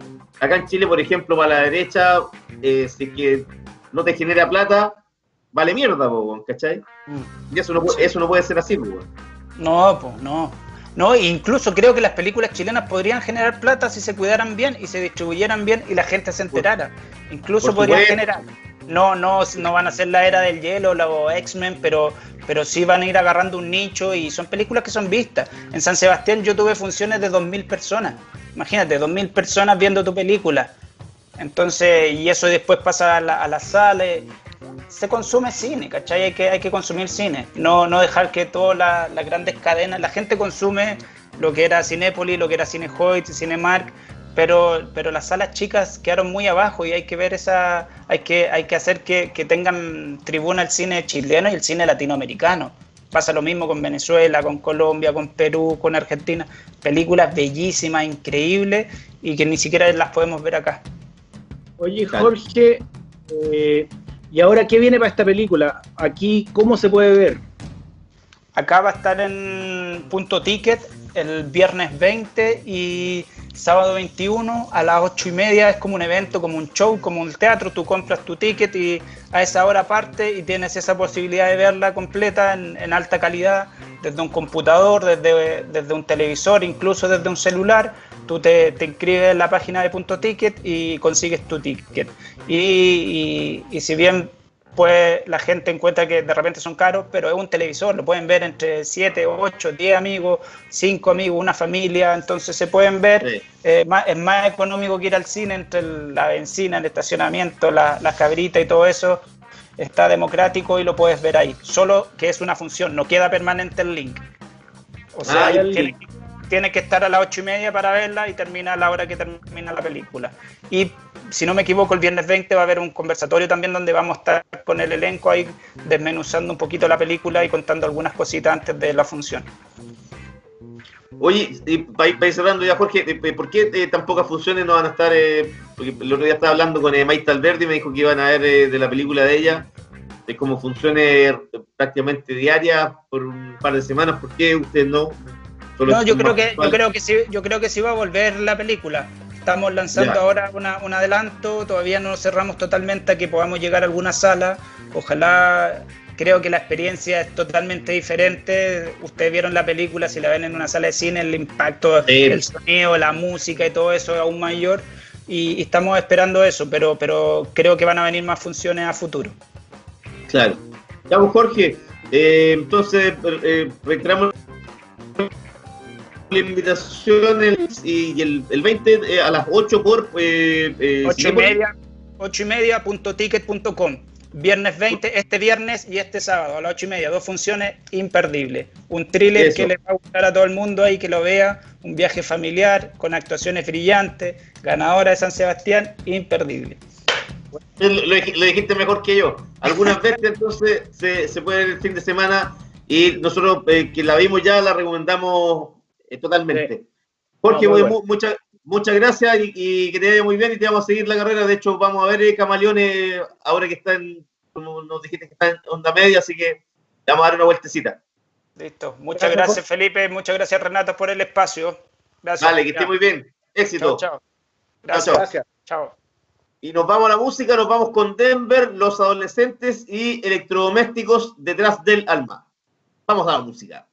acá en Chile, por ejemplo, para la derecha, si que no te genera plata, vale mierda, ¿cachai? Mm. Y eso no, puede- eso no puede ser así, weón. No, pues no. No, e incluso creo que las películas chilenas podrían generar plata si se cuidaran bien y se distribuyeran bien y la gente se enterara. Incluso podrían generar. No, no, no van a ser la era del hielo o X-Men, pero, pero sí van a ir agarrando un nicho y son películas que son vistas. En San Sebastián yo tuve funciones de 2.000 personas. Imagínate, 2.000 personas viendo tu película. Entonces, y eso después pasa a la, a la sala. Se consume cine, ¿cachai? Hay que, hay que consumir cine. No, no dejar que todas la- las grandes cadenas, la gente consume lo que era Cinépolis, lo que era Cinehoid, Cinemark, pero, pero las salas chicas quedaron muy abajo y hay que ver esa, hay que, hay que hacer que, que tengan tribuna el cine chileno y el cine latinoamericano. Pasa lo mismo con Venezuela, con Colombia, con Perú, con Argentina. Películas bellísimas, increíbles y que ni siquiera las podemos ver acá. Oye. Jorge, eh, ¿y ahora qué viene para esta película? Aquí, ¿cómo se puede ver? Acá va a estar en punto ticket el viernes 20 y sábado 21 a las 8 y media. Es como un evento, como un show, como un teatro. Tú compras tu ticket y a esa hora parte y tienes esa posibilidad de verla completa en, en alta calidad desde un computador, desde, desde un televisor, incluso desde un celular. Tú te, te inscribes en la página de punto ticket y consigues tu ticket. Y, y- y si bien pues la gente encuentra que de repente son caros, pero es un televisor, lo pueden ver entre 7, 8, 10 amigos, 5 amigos, una familia, entonces se pueden ver, Sí. eh, más- es más económico que ir al cine entre el- la benzina, el estacionamiento, la- las cabritas y todo eso, está democrático y lo puedes ver ahí, solo que es una función, no queda permanente el link. O sea, Ah, el tiene, link. Tiene que estar a las 8 y media para verla y termina a la hora que termina la película. Y si no me equivoco, el viernes 20 va a haber un conversatorio también donde vamos a estar con el elenco ahí desmenuzando un poquito la película y contando algunas cositas antes de la función. Oye, para ir, cerrando ya, Jorge, eh, ¿por qué eh, tan pocas funciones no van a estar? eh, porque el otro día estaba hablando con eh, Maite Alberdi y me dijo que iban a ver eh, de la película de ella, de como funciones eh, prácticamente diarias por un par de semanas. ¿Por qué usted no? No, yo creo que yo creo que sí, yo creo que sí va a volver la película. Estamos lanzando Ya. ahora una- un adelanto, todavía no cerramos totalmente a que podamos llegar a alguna sala. Ojalá, creo que la experiencia es totalmente diferente. Ustedes vieron la película, si la ven en una sala de cine, el impacto, Sí. el sonido, la música y todo eso es aún mayor. Y, y estamos esperando eso, pero, pero creo que van a venir más funciones a futuro. Claro. Ya, pues, Jorge, eh, entonces eh, reiteramos la invitación el- y el, el 20 eh, a las 8 por eh, eh, 8 y media, 8 y media punto ticket punto com. Viernes 20, este viernes y este sábado a las 8 y media, dos funciones imperdibles. Un thriller Eso. que le va a gustar a todo el mundo ahí que lo vea, un viaje familiar con actuaciones brillantes, ganadora de San Sebastián, imperdible. Lo, lo dij- lo dijiste mejor que yo. Algunas veces entonces se, se puede el fin de semana y nosotros eh, que la vimos ya la recomendamos eh, totalmente. Jorge, No, muy bueno. mu- muchas muchas gracias y, y que te vaya muy bien y te vamos a seguir la carrera. De hecho, vamos a ver eh, Camaleones ahora que está en, como nos dijiste que está en onda media, así que le vamos a dar una vueltecita. Listo. Muchas Gracias, gracias, Felipe. Muchas gracias, Renato, por el espacio. Gracias. Vale, que esté muy bien. Éxito. Chao, chao. Chao, Gracias. chao. Gracias. Chao. Y nos vamos a la música, nos vamos con Denver, los adolescentes y electrodomésticos detrás del alma. Vamos a la música.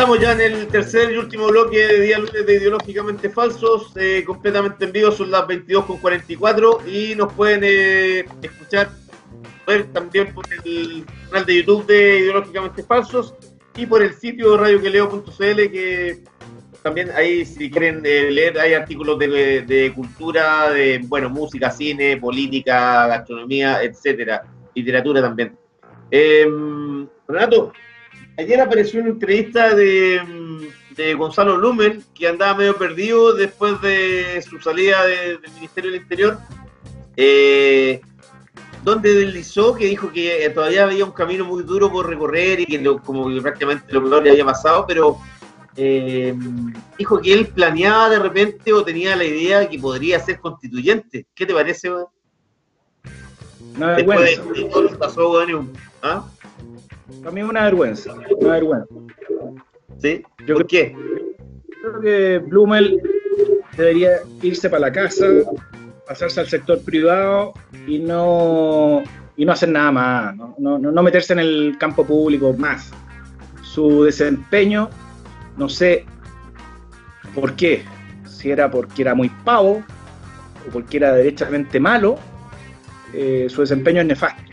Estamos ya en el tercer y último bloque de día lunes de Ideológicamente Falsos, eh, completamente en vivo, son las 22.44 y nos pueden eh, escuchar, ver también por el canal de YouTube de Ideológicamente Falsos y por el sitio radioqueleo.cl que también ahí si quieren eh, leer hay artículos de, cultura, de bueno, música, cine, política, gastronomía, etcétera, literatura también. Em, Renato, Ayer apareció una entrevista de, de Gonzalo Lumen, que andaba medio perdido después de su salida de- del Ministerio del Interior, eh, donde deslizó que dijo que eh, todavía había un camino muy duro por recorrer y que lo- como que prácticamente lo peor le había pasado, pero eh, dijo que él planeaba de repente o tenía la idea que podría ser constituyente. ¿Qué te parece? Una Después vergüenza. de, de todo lo que pasó, weón, ¿ah? Para mí es una vergüenza. Una vergüenza. ¿Sí? Yo ¿Por qué? Creo que Blumel debería irse para la casa, pasarse al sector privado y no, y no hacer nada más, no, no- no meterse en el campo público más. Su desempeño, no sé por qué, si era porque era muy pavo o porque era derechamente malo, eh, su desempeño es nefasto.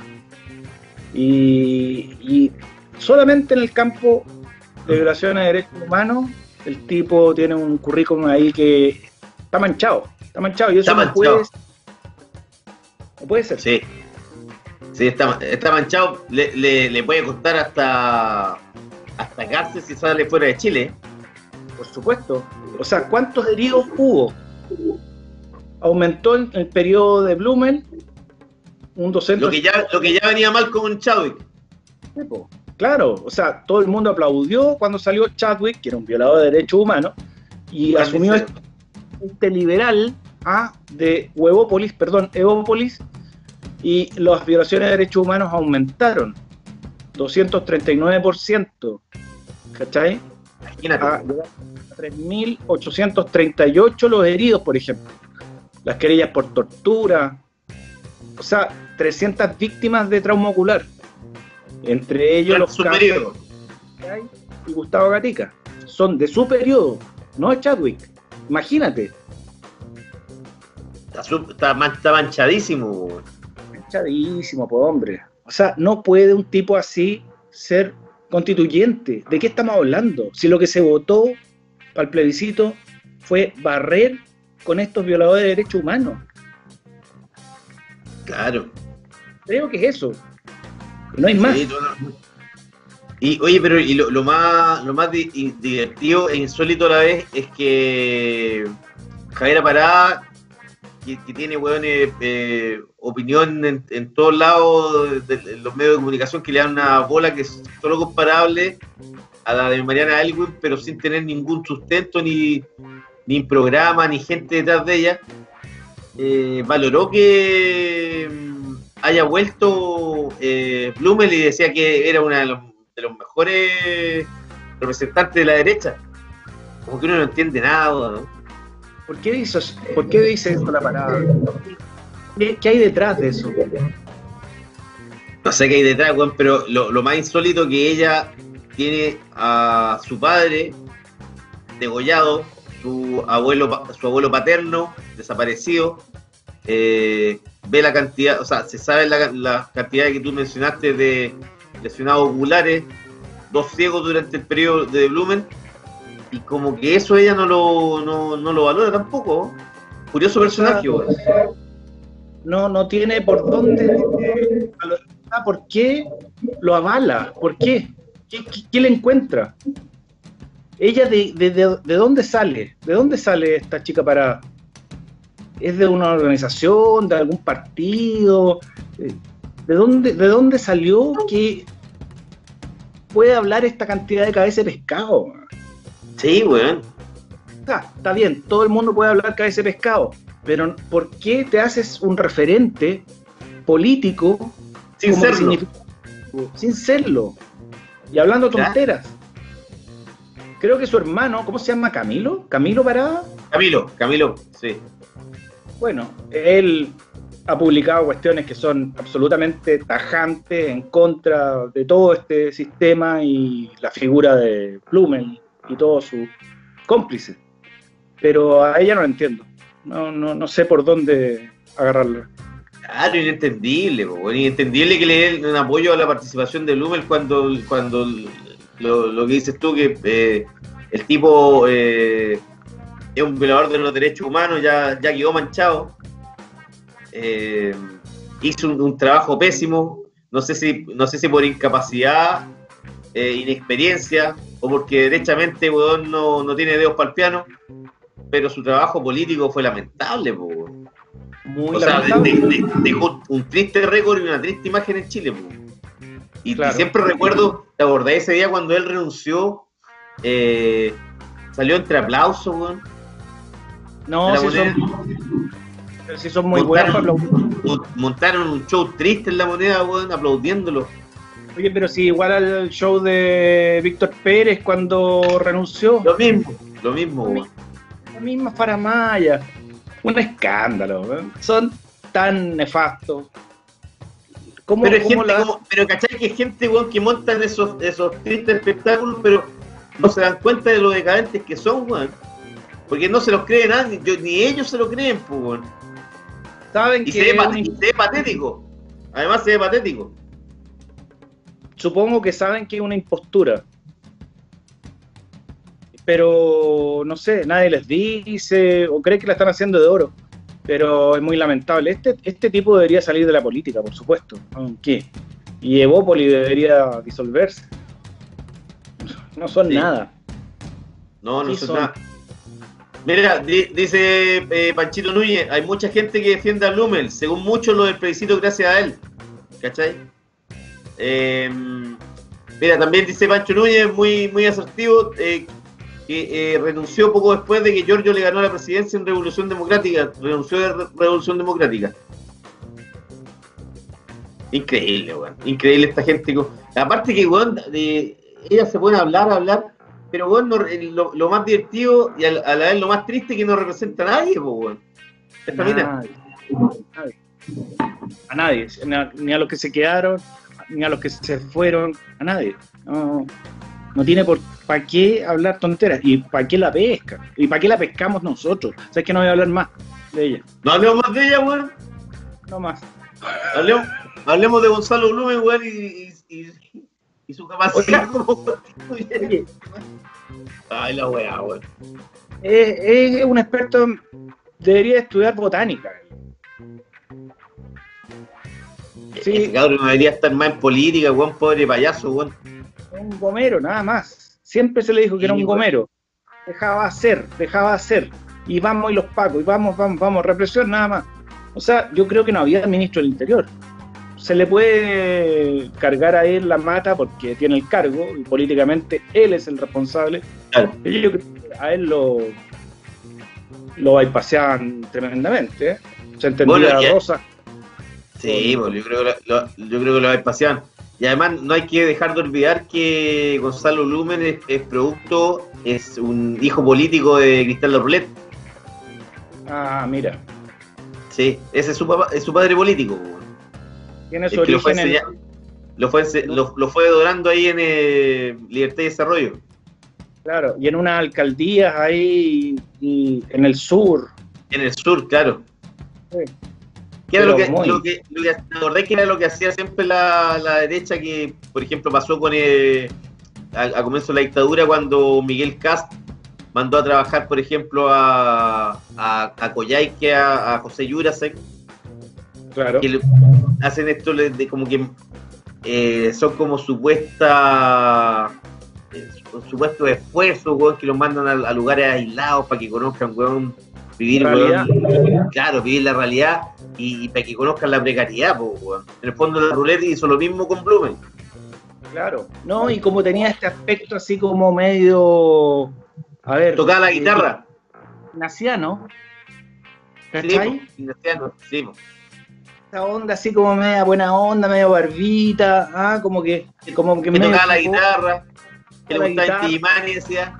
Y, y solamente en el campo de violación a derechos humanos, el tipo tiene un currículum ahí que está manchado, está manchado y eso Está no puede, no puede ser. Sí. Sí, está, está manchado. Le, le- le puede costar hasta, hasta cárcel si sale fuera de Chile. Por supuesto. O sea, ¿cuántos heridos hubo? Aumentó en el periodo de Blumen un 200. Lo que ya, lo que ya venía mal con Chadwick. Claro, o sea, todo el mundo aplaudió cuando salió Chadwick, que era un violador de derechos humanos, y asumió ser. este liberal ¿ah? de Huevópolis, perdón, Evópolis, y las violaciones de derechos humanos aumentaron 239%, ¿cachai? Imagínate. A 3.838 los heridos, por ejemplo. Las querellas por tortura, o sea, 300 víctimas de trauma ocular. Entre ellos los casos y Gustavo Gatica. Son de su periodo, no Chadwick. Imagínate, Está, está man- está manchadísimo. manchadísimo, pues hombre. O sea, no puede un tipo así ser constituyente. ¿De qué estamos hablando? Si lo que se votó para el plebiscito fue barrer con estos violadores de derechos humanos. Claro. Creo que es eso. No hay más. Y oye, pero y lo, más, lo más divertido e insólito a la vez es que Javier Parada, que, tiene weones, eh, opinión en, todos lados de, los medios de comunicación, que le dan una bola que es solo comparable a la de Mariana Elwin, pero sin tener ningún sustento, ni, ni programa, ni gente detrás de ella, eh, valoró que haya vuelto eh, Blumel y decía que era una de los, de los mejores representantes de la derecha. Como que uno no entiende nada, ¿no? ¿Por qué dice, por qué dice eso la parada? ¿Qué, qué hay detrás de eso? No sé qué hay detrás, weón, pero lo, lo más insólito que ella tiene a su padre degollado, su abuelo, su abuelo paterno desaparecido, eh, ve la cantidad, o sea, se sabe la, la cantidad que tú mencionaste de lesionados oculares, dos ciegos durante el periodo de Blumen, y como que eso ella no lo, no, no lo valora tampoco. Curioso personaje. No, no tiene por dónde. ¿Por qué lo avala? ¿Por qué? ¿Qué, qué- qué le encuentra? ¿Ella de, de- de- de dónde sale? ¿De dónde sale esta chica para.? ¿Es de una organización, de algún partido? Eh, ¿De dónde, de dónde salió que puede hablar esta cantidad de cabeza de pescado? Sí, weón. Está, está bien, todo el mundo puede hablar cabeza de pescado, pero ¿por qué te haces un referente político Sin serlo. sin serlo? Y hablando tonteras. Creo que su hermano, ¿cómo se llama? ¿Camilo? ¿Camilo Parada? Camilo, Camilo, sí. Bueno, él ha publicado cuestiones que son absolutamente tajantes en contra de todo este sistema y la figura de Blumel y todos sus cómplices. Pero a ella no la entiendo. No, no, no sé por dónde agarrarla. Claro, inentendible, po, weón, inentendible que le den un apoyo a la participación de Blumel cuando, cuando lo, lo que dices tú, que eh, el tipo eh, es un violador de los derechos humanos, ya, ya quedó manchado. Eh, hizo un, un trabajo pésimo, no sé si, no sé si por incapacidad, eh, inexperiencia, o porque derechamente weón, no, no tiene dedos para el piano, pero su trabajo político fue lamentable, weón. Muy O sea, lamentable. de- de- dejó un triste récord y una triste imagen en Chile. po. Y, siempre recuerdo, ¿te acordás ese día cuando él renunció? Eh, salió entre aplausos, weón. No, si moneda. son, pero si son muy buenos montaron, mon- montaron un show triste en la moneda, weón, aplaudiéndolo. Oye, pero si igual al show de Víctor Pérez cuando renunció, Lo mismo, lo mismo, weón. la misma faramaya. Un escándalo. weón. Son tan nefastos. ¿Cómo, Pero es cómo gente la- como, pero cachai que gente, weón, que montan esos, esos tristes espectáculos, pero no se dan cuenta de lo decadentes que son, weón. Porque no se los cree nadie, yo- ni ellos se lo creen, pues, saben Y que se, ve, un- y se ve patético. Además se ve patético. supongo que saben que es una impostura. Pero no sé, nadie les dice o cree que la están haciendo de oro. Pero es muy lamentable. Este, este tipo debería salir de la política, por supuesto. ¿Qué? Y Evópoli debería disolverse. No son Sí. nada. No, no Sí son son. nada. Mira, di- dice eh, Panchito Núñez, hay mucha gente que defiende a Blumel, según muchos lo del plebiscito gracias a él. ¿Cachai? Eh, mira, también dice Pancho Núñez, muy, muy asertivo, eh, que eh, renunció poco después de que Giorgio le ganó la presidencia en Revolución Democrática. Renunció de Re- Revolución Democrática. Increíble, weón. Increíble esta gente. Aparte que, weón, ellas se pueden hablar, hablar, pero, weón, no- el- lo, lo más divertido y a la vez lo más triste es que no representa a nadie. Nadie. Nadie. A nadie. Ni a, ni a los que se quedaron, ni a los que se fueron, a nadie. No, no tiene por para qué hablar tonteras. ¿Y para qué la pesca? ¿Y para qué la pescamos nosotros? O sea, es que no voy a hablar más de ella. No hablemos más de ella, weón. No más. Hablemos, hablemos de Gonzalo Blumen, weón, y, y, y- y su capacidad como Oye, Ay, la weá, weón. es, un experto, en- debería estudiar botánica. Sí. Ese cabrón no debería estar más en política, weón, pobre payaso, weón. Un gomero, nada más. Siempre se le dijo que era un gomero. Dejaba hacer, dejaba hacer. Y vamos y los pacos, y vamos, vamos, vamos, represión nada más. O sea, yo creo que no había ministro del Interior. Se le puede cargar a él la mata porque tiene el cargo y políticamente él es el responsable. Claro. Yo creo que a él lo, lo tremendamente. ¿eh? Se entendía Bueno, Rosa. Sí, pues, yo creo que lo, lo- yo creo que lo. Y además no hay que dejar de olvidar que Gonzalo Lumen es, es producto, es un hijo político de Cristal Roulette. Ah, mira. Sí, ese es su papá, es su padre político. Tiene su que lo fue, origen en, lo, fue, lo, lo fue dorando ahí en eh, Libertad y Desarrollo. Claro, y en unas alcaldías ahí y en el sur. En el sur, claro. Sí. ¿Qué era lo que, muy- lo que, lo que- ¿te acordás que era lo que hacía siempre la, la derecha que, por ejemplo, pasó con eh, a, a comienzo de la dictadura cuando Miguel Cast mandó a trabajar, por ejemplo, a, a, a Coyhaique, a, a José Jurasek, Claro. que le- hacen esto de, como que eh, son como supuesta eh, supuestos esfuerzos, weón, que los mandan a, a lugares aislados para que conozcan, weón, vivir, Realidad. weón, claro, vivir la realidad y, y para que conozcan la precariedad, po, weón. En el fondo la ruleta hizo lo mismo con Blumen. Claro. No, y como tenía este aspecto así como medio. A ver. Tocaba la eh, guitarra. Ignaciano. Sí, ¿Cachai? po, Ignaciano, sí, Esa onda así como media buena onda, medio barbita. Ah, como que. Como que que tocaba la guitarra, que le gustaba guitarra. el Timani, decía.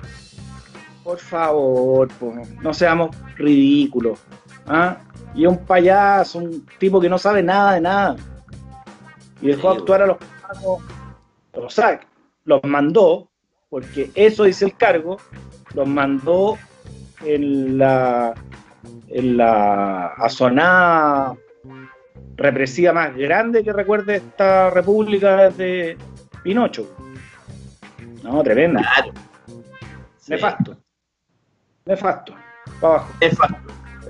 Por favor, po, no seamos ridículos. ¿ah? Y es un payaso, un tipo que no sabe nada de nada. Y dejó Sí, actuar a los pacos. O sea, los mandó, porque eso dice el cargo, los mandó en la, en la azonada represiva más grande que recuerde esta república desde Pinocho. No, tremenda. Claro. Sí. Nefasto. Nefasto. Para abajo. Fácil.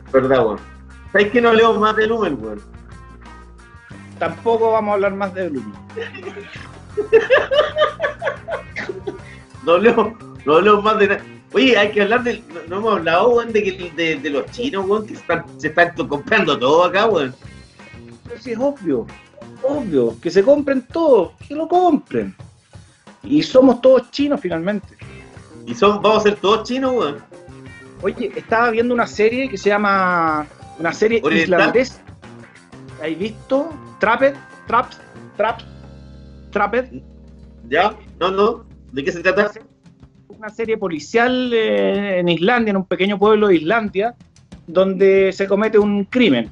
Es verdad, weón. ¿Sabes que no hablemos más de Lumen, weón? Tampoco vamos a hablar más de Bloom. No hablemos, no hablemos más de nada. Oye, hay que hablar de. No, no hemos hablado, weón, de, que- de, de los chinos, weón, que están, se están comprando todo acá, weón. Pero sí es obvio. Obvio. Que se compren todo. Que lo compren. Y somos todos chinos finalmente. Y son, vamos a ser todos chinos, weón. Oye, estaba viendo una serie que se llama. Una serie islandesa. ¿Habéis visto? Trapped, Traps, Traps, Trapped. ¿Ya? No, no. ¿De qué se trata? Una serie policial eh, en Islandia, en un pequeño pueblo de Islandia, donde se comete un crimen.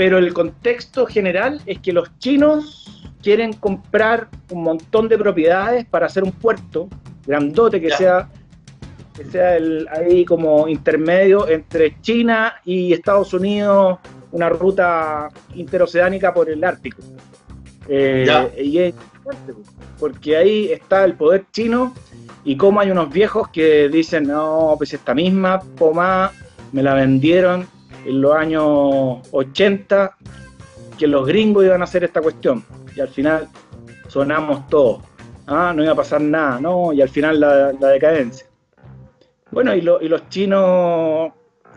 Pero el contexto general es que los chinos quieren comprar un montón de propiedades para hacer un puerto grandote que Ya. sea que sea el, ahí como intermedio entre China y Estados Unidos, una ruta interoceánica por el Ártico. Eh, y es porque ahí está el poder chino y como hay unos viejos que dicen, no, pues esta misma pomada me la vendieron en los años 80, que los gringos iban a hacer esta cuestión. Y al final sonamos todos. Ah, no iba a pasar nada, no, y al final la, la decadencia. Bueno, y, lo- y los chinos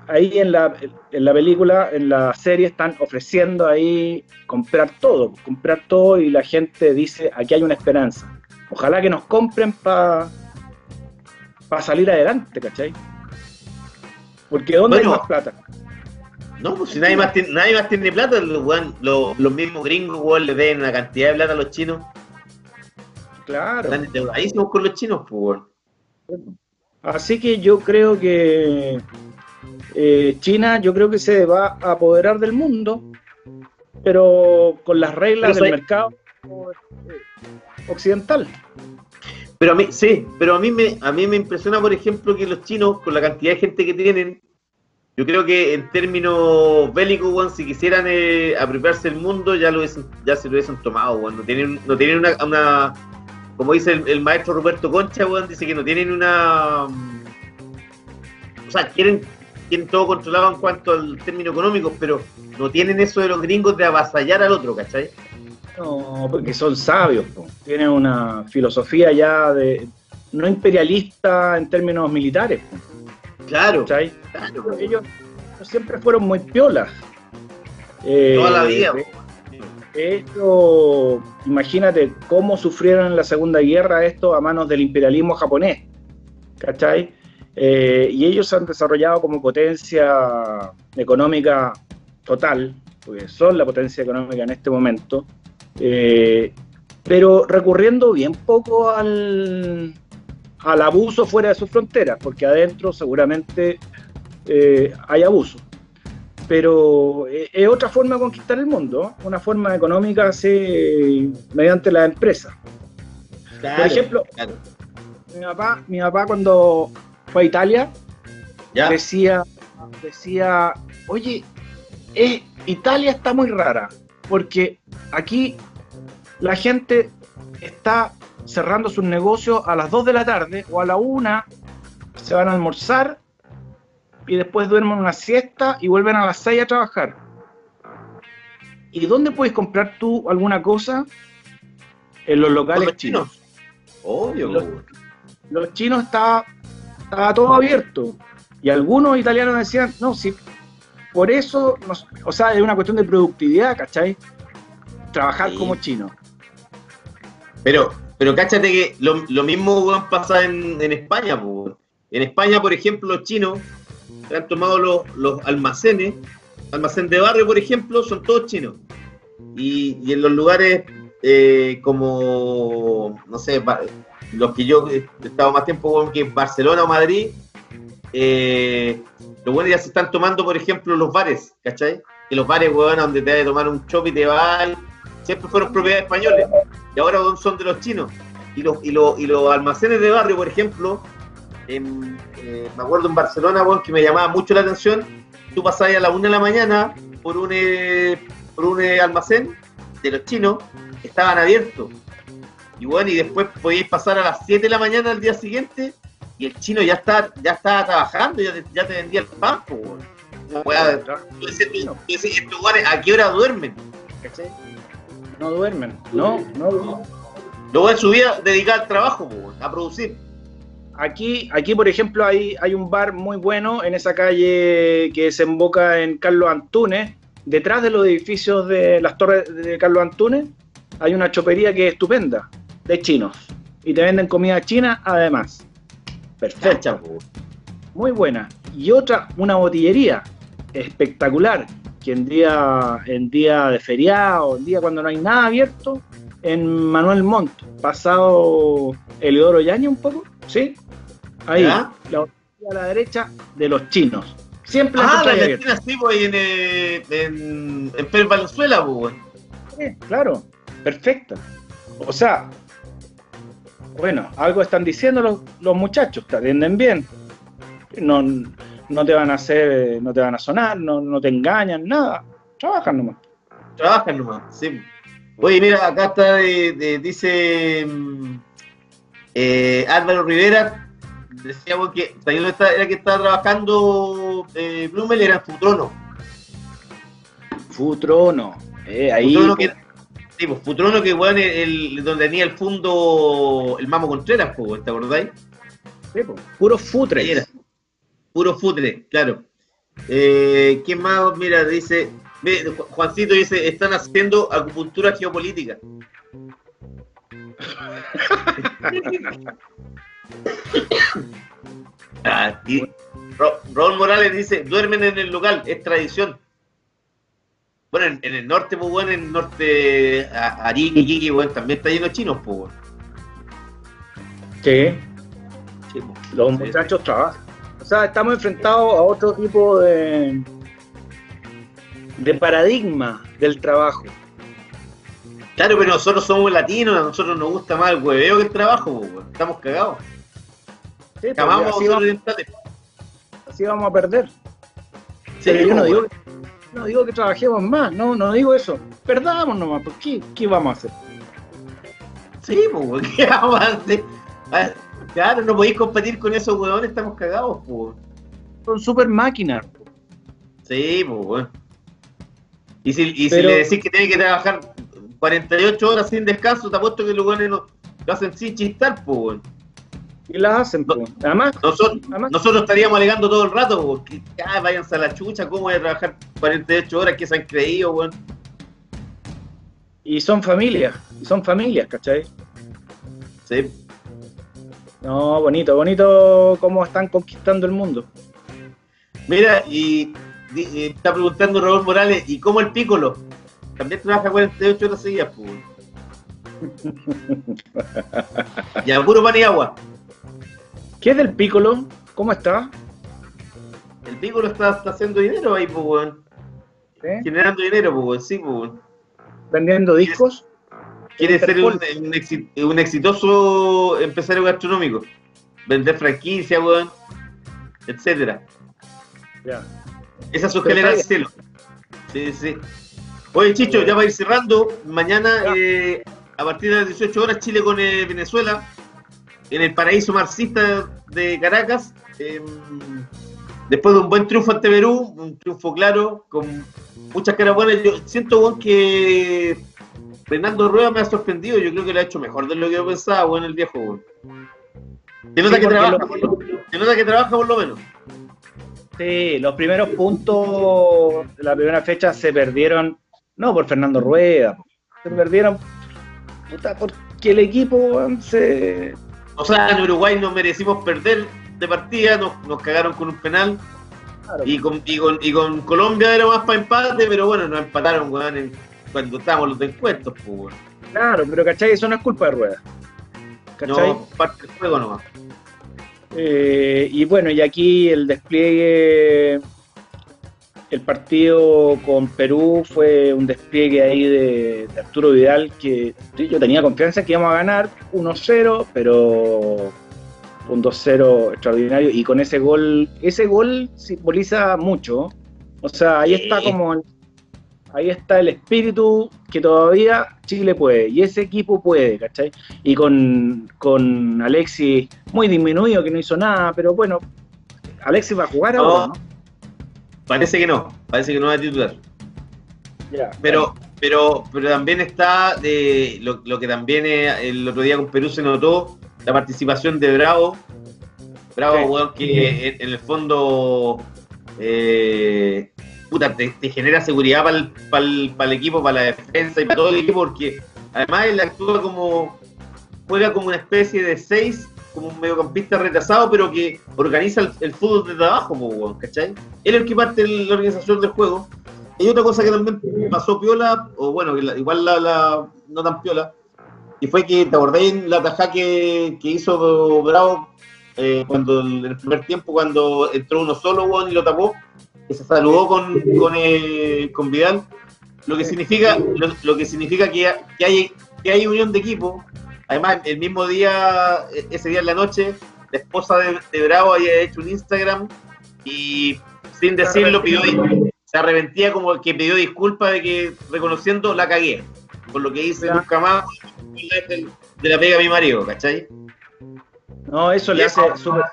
ahí en la, en la película, en la serie, están ofreciendo ahí comprar todo, comprar todo y la gente dice, aquí hay una esperanza. Ojalá que nos compren para salir adelante, ¿cachai? Porque ¿dónde Bueno. hay más plata? No, pues si nadie más tiene, nadie más tiene plata, los, los, los mismos gringos, weón, le den una cantidad de plata a los chinos. Claro. Están endeudadísimos con los chinos, pues, weón. Así que yo creo que eh, China, yo creo que se va a apoderar del mundo, pero con las reglas Pero del soy- mercado eh, occidental. Pero a mí, sí, pero a mí me, a mí me impresiona, por ejemplo, que los chinos, con la cantidad de gente que tienen, yo creo que en términos bélicos, si quisieran eh, apropiarse del mundo, ya lo hubiesen- ya se lo hubiesen tomado. No tienen, no tienen una, una- como dice el, el maestro Roberto Concha, weón, dice que no tienen una mm, o sea, quieren, quieren todo controlado en cuanto al término económico, pero no tienen eso de los gringos de avasallar al otro, ¿cachai? No, porque son sabios, tienen una filosofía ya de no imperialista en términos militares, Claro, ¿cachai? claro. Ellos siempre fueron muy piolas. Eh, Toda la vida, de- hecho, imagínate cómo sufrieron en la Segunda Guerra esto a manos del imperialismo japonés, ¿cachai? Eh, y ellos se han desarrollado como potencia económica total, porque son la potencia económica en este momento, eh, pero recurriendo bien poco al, al abuso fuera de sus fronteras, porque adentro seguramente eh, hay abuso. Pero eh, es otra forma de conquistar el mundo, una forma económica así, mediante las empresas. Claro, Por ejemplo, claro. mi papá, mi papá cuando fue a Italia Ya, decía, decía, oye, eh, Italia está muy rara, porque aquí la gente está cerrando sus negocios a las 2 de la tarde o a la 1, se van a almorzar y después duermen una siesta y vuelven a las 6 a trabajar. ¿Y dónde puedes comprar tú alguna cosa? En los locales los chinos chinos. Obvio, Los- chinos estaba, estaba todo abierto. Y algunos italianos decían, no, sí, por eso, nos- o sea, es una cuestión de productividad, ¿cachai? Trabajar Sí. como chino. Pero, pero cáchate que lo, mismo pasa en, en España. En España, por ejemplo, los chinos han tomado los, los almacenes, almacén de barrio, por ejemplo, son todos chinos. Y, en los lugares eh, como, no sé, los que yo he estado más tiempo, weón, que Barcelona o Madrid, eh, los buenos ya se están tomando, por ejemplo, los bares, ¿cachai? que los bares, weón, donde te vas a tomar un chop y te vas, siempre fueron propiedades españoles. Y ahora son de los chinos. Y los, y los, y los almacenes de barrio, por ejemplo, en- eh, me acuerdo en Barcelona, que me llamaba mucho la atención. Tú pasabas a la una de la mañana por un, eh, por un eh, almacén de los chinos, estaban abiertos. Y bueno, y después podíais pasar a las 7 de la mañana al día siguiente y el chino ya está, ya estaba trabajando, ya te, ya te vendía el pan. Como, weá, tú decías, tú- tú decías, ¿a qué hora duermen? ¿Cachai? No duermen. No, no duermen. Luego de su vida dedicada al trabajo, a producir. Aquí, aquí, por ejemplo, hay, hay un bar muy bueno en esa calle que desemboca en Carlos Antunes. Detrás de los edificios de las torres de Carlos Antunes hay una chopería que es estupenda, de chinos. Y te venden comida china además. Weón. muy buena. Y otra, una botillería espectacular, que en día, en día de feriado, en día cuando no hay nada abierto, en Manuel Montt, pasado Eleodoro Yaña un poco, ¿sí? Ahí, la a la derecha de los chinos. Siempre Ah, la. Argentina sí, pues, ahí en, eh, en, en Valenzuela, po, weón. Sí, claro, perfecta. O sea, bueno, algo están diciendo los, los muchachos, te atienden bien. No, no te van a hacer, no te van a sonar, no, no te engañan, nada. Trabajan nomás. Trabajan nomás, sí. Oye, mira, acá está, de- de- dice mm, eh, Álvaro Rivera, decíamos que también está, era que estaba trabajando eh, Blumel, era Futrono. Futrono. Eh, ahí. Futrono que, sí, pues, Futrono que weón, el, el- donde tenía el fondo el Mamo Contreras, pues, ¿te acordáis? Sí, Ahí era. futres. Puro futre, claro. Eh, ¿Quién más? Mira, dice, Juancito dice, están haciendo acupuntura geopolítica. Ah, y Ro- Raúl Morales dice, duermen en el local, es tradición. Bueno, en, en el norte, pues bueno, en el norte, a- Arica, Iquique, bueno, también está lleno de chinos, pues bueno. Sí, Sí, pues. los Sí. muchachos trabajan. O sea, estamos enfrentados a otro tipo de, de paradigma del trabajo. Claro, pero nosotros somos latinos, a nosotros nos gusta más el hueveo que el trabajo, pues, estamos cagados. Sí, pues, así, vamos, orientales. así vamos a perder. Sí, Pero yo no pues, digo, bueno. no digo que trabajemos más, no, no digo eso. Perdamos nomás, ¿por qué? ¿Qué vamos a hacer? Sí, pues, ¿qué vamos a hacer? Claro, no podéis competir con esos huevones, estamos cagados, pues. Son super máquinas. Sí, pues, bueno. Y si, y si Pero- le decís que tiene que trabajar 48 horas sin descanso, te apuesto que los huevones lo, lo hacen sin chistar, pues, bueno. Y las hacen, No. pues. Además, Nosotros, Además- nosotros estaríamos alegando todo el rato, porque ya váyanse a la chucha, ¿cómo voy a trabajar 48 horas que se han creído, weón? y son familias, y son familias, ¿cachai? Sí. No, bonito, bonito cómo están conquistando el mundo. Mira, y, está preguntando Raúl Morales, ¿y cómo el pícolo? También trabaja 48 horas seguidas, pues. y a puro pan y agua. ¿Qué es del Piccolo? ¿Cómo está? El pícolo está, está haciendo dinero ahí, pues, weón. ¿Eh? Generando dinero, pues. Sí, pues. ¿Vendiendo discos? Quiere ser un, un exi- un exitoso empresario gastronómico. Vender franquicia, weón. Etcétera. Ya. Esa es su Pero escalera al está cielo. Sí, sí. Oye, Chicho, ya va a ir cerrando. Mañana, eh, a partir de las 18 horas, Chile con eh, Venezuela. En el paraíso marxista de Caracas. em, después de un buen triunfo ante Perú, un triunfo claro, con muchas caras buenas. Yo siento, weón, que Fernando Rueda me ha sorprendido. Yo creo que lo ha hecho mejor de lo que yo pensaba, weón, el viejo, weón. Se nota, Sí, que trabaja, por lo, se nota que trabaja por lo menos. Sí, los primeros puntos de la primera fecha se perdieron, no por Fernando Rueda, se perdieron puta, porque el equipo se... O sea, en Uruguay nos merecimos perder de partida, nos, nos cagaron con un penal. claro, Y con, y con, y con Colombia era más para empate, pero bueno, nos empataron, weón, en- cuando estábamos los descuentos, pues, weón. claro, pero ¿cachai? Eso no es culpa de Rueda. ¿Cachai? No, parte del juego nomás. Eh, y bueno, y aquí el despliegue el partido con Perú fue un despliegue ahí de, de Arturo Vidal que yo tenía confianza que íbamos a ganar 1-0, pero un 2-0 extraordinario y con ese gol, ese gol simboliza mucho. O sea, ahí está como el- ahí está el espíritu que todavía Chile puede y ese equipo puede, ¿cachai? Y con, con Alexis muy disminuido que no hizo nada, pero bueno, Alexis va a jugar No. ahora, ¿no? Parece que no, parece que no va a titular. Ya, Pero, pero, pero también está de lo, lo que también eh, el otro día con Perú se notó la participación de Bravo. Bravo, Sí. weón, que en, en el fondo eh, te, genera seguridad para el, equipo, para la defensa y para todo el equipo, porque además él actúa como juega como una especie de seis, como un mediocampista retrasado, pero que organiza el, el fútbol desde abajo, weón, ¿cachai? Él es el que parte de la organización del juego. Y otra cosa que también pasó piola, o bueno, igual la, no tan piola, y fue que, ¿te acordáis la tajada que, que hizo Bravo eh, cuando en el primer tiempo, cuando entró uno solo, weón, y lo tapó? Que se saludó con, con, eh, con Vidal, lo que significa, lo, lo que significa que, que hay, que hay unión de equipo. Además, el mismo día, eh, ese día en la noche, la esposa de, de Bravo había hecho un Instagram y sin decirlo pidió se arrepentía como que pidió disculpas de que reconociendo la cagué por lo que hice nunca más de la pega a mi marido, ¿cachai? No, eso le hace súper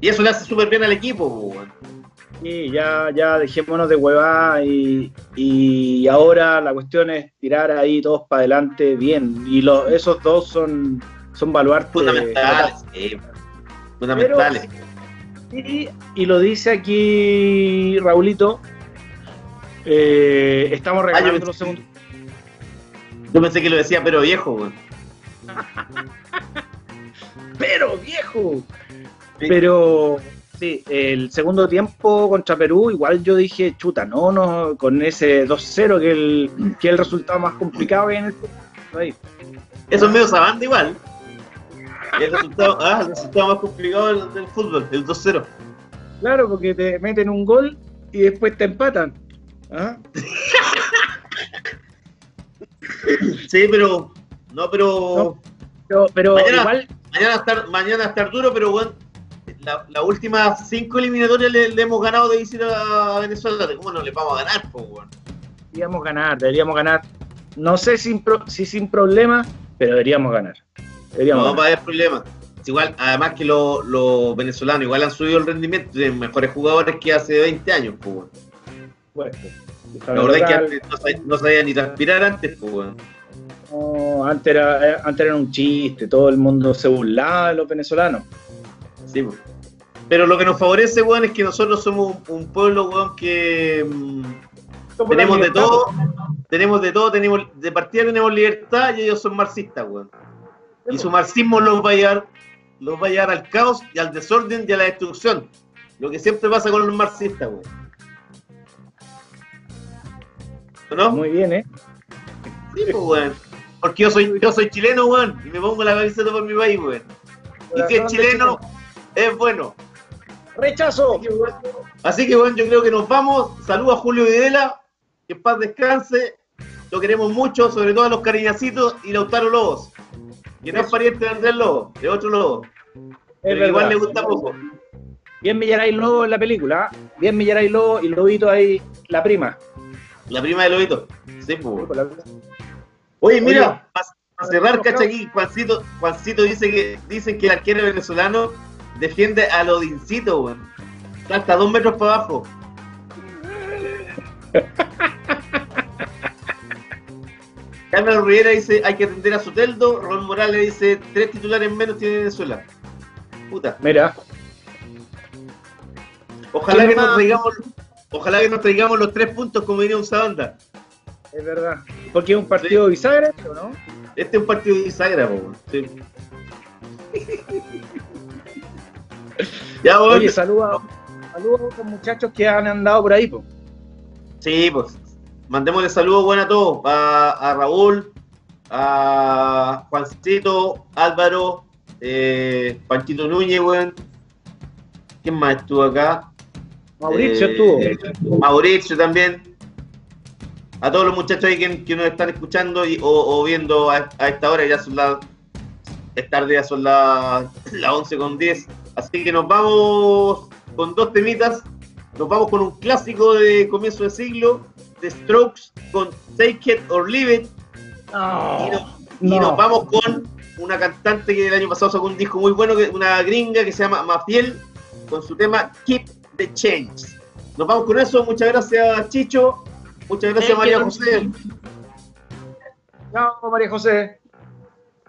Y eso le hace súper bien al equipo, po, weón. Sí, ya, ya dejémonos de huevada y, y ahora la cuestión es tirar ahí todos para adelante bien. Y los, esos dos son, son baluartes. fundamentales, sí, fundamentales. Y, y lo dice aquí Raulito. eh, estamos regalando Ah, yo los segundos. Yo pensé que lo decía, pero viejo, weón. Pero viejo. Pero sí, el segundo tiempo contra Perú, igual yo dije, chuta, no, no, con ese 2-0 que el, que el resultado más complicado en el ahí. Eso es medio sabanda igual. El resultado, ah, el resultado más complicado del, del fútbol, el 2-0. Claro, porque te meten un gol y después te empatan. ¿Ah? Sí, pero. No, pero. Pero, pero Mañana- igual, Mañana estar, mañana estar duro, pero bueno, la, las últimas cinco eliminatorias le, le hemos ganado de visita a Venezuela. ¿Cómo no le vamos a ganar, po, weón? deberíamos ganar, deberíamos ganar. No sé sin pro- si sin problema, pero deberíamos ganar. Deberíamos No ganar. va a haber problema. Igual, además que los los venezolanos igual han subido el rendimiento, tienen mejores jugadores que hace 20 años, po, weón. Bueno, La verdad es que antes no, sabía, no sabía ni transpirar antes, po, weón. No, antes, era, eh, antes era un chiste, todo el mundo se burlaba de los venezolanos. Sí, po. Pero lo que nos favorece, weón, es que nosotros somos un, un pueblo, weón, que mm, tenemos de todo, tenemos de todo, tenemos de partida tenemos libertad y ellos son marxistas, weón. Y su marxismo los va a llevar, los va a llevar al caos y al desorden y a la destrucción. Lo que siempre pasa con los marxistas, weón. ¿No? Muy bien, ¿eh? Sí, pues, weón. Porque yo soy, yo soy chileno, weón, y me pongo la camiseta por mi país, weón. Y si es chileno, es bueno. ¡Rechazo! Así que, bueno, yo creo que nos vamos. Saludos a Julio Videla. Que en paz descanse. Lo queremos mucho, sobre todo a los cariñacitos y Lautaro Lobos. Que no es pariente de Andrés Lobo, de otro Lobo. Pero igual verdad. le gusta poco. Bien Millaray Lobo en la película. ¿ah? Bien Millaray Lobo y Lobito ahí, la prima. La prima de Lobito. Sí, pues. Oye, mira, para cerrar, cacha aquí, Juancito, Juancito dice que dicen que el arquero venezolano defiende a Lodincito, weón. Está hasta dos metros para abajo. Carlos Rivera dice hay que atender a Soteldo. Ron Morales dice tres titulares menos tiene Venezuela. Puta. Mira, Ojalá ¿Quién que nos traigamos, ojalá que nos traigamos los tres puntos como diría un Sabanda es verdad. Porque es un partido sí. bisagra, ¿no? Este es un partido bisagra, po, sí. ya, Oye, saludos a los muchachos que han andado por ahí, po. Sí, pues. Mandémosle saludos buenos a todos. A, Raúl, a Juancito, Álvaro, eh, Panchito Núñez, weón. ¿Quién más estuvo acá? Mauricio eh, estuvo. Mauricio también a todos los muchachos ahí que, nos están escuchando y, o, viendo a, esta hora, ya son las. Es tarde, ya son las la 11 con 10. Así que nos vamos con dos temitas. Nos vamos con un clásico de comienzo de siglo, The Strokes con Take It or Leave It. Oh, y nos vamos con una cantante que el año pasado sacó un disco muy bueno, una gringa que se llama Mafiel, con su tema Keep the Change. Nos vamos con eso. Muchas gracias, Chicho. Muchas gracias, María José. Chao, María José.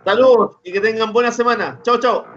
Salud y que tengan buena semana. Chao, chao.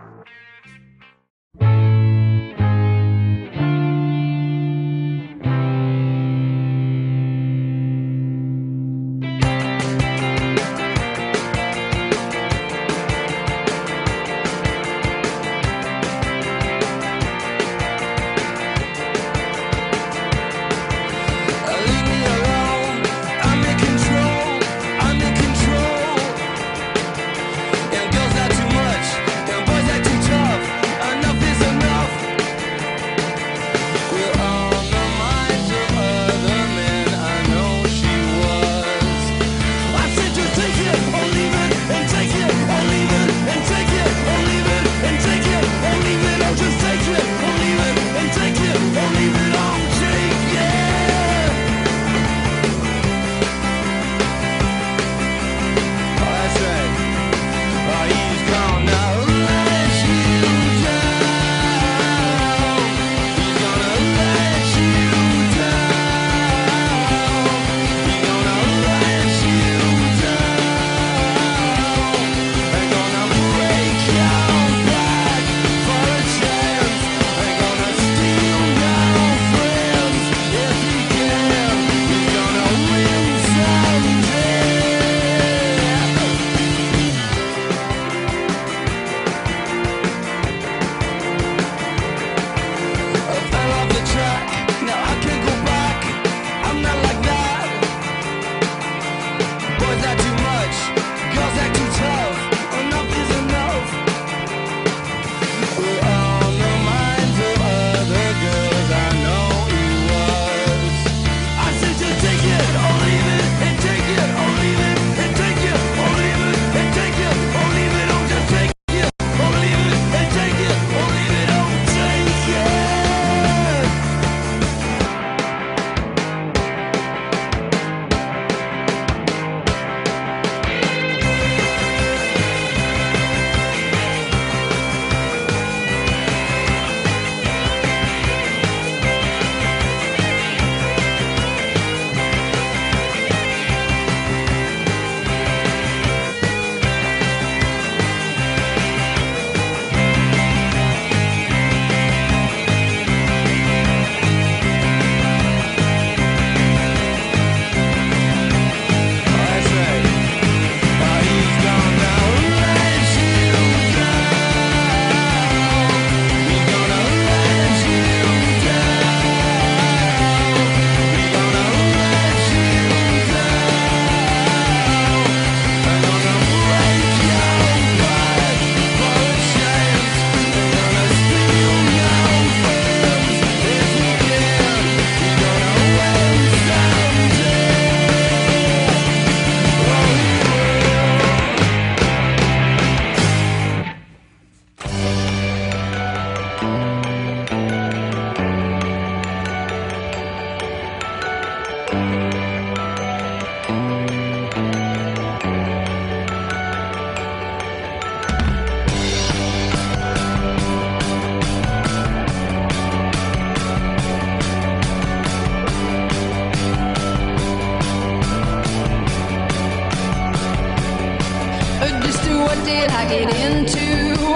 did I get into?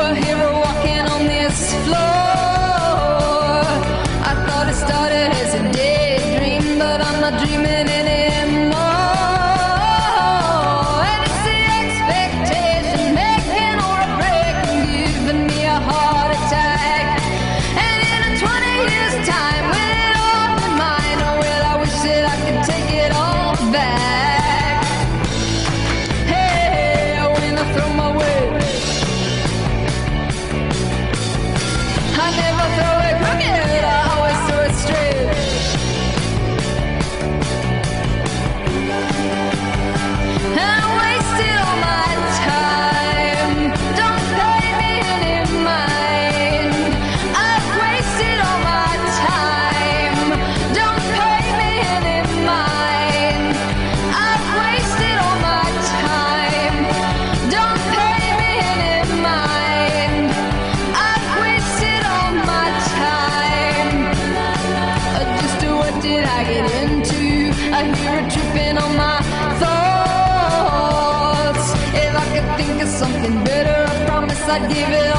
A hero walking on this floor. I give it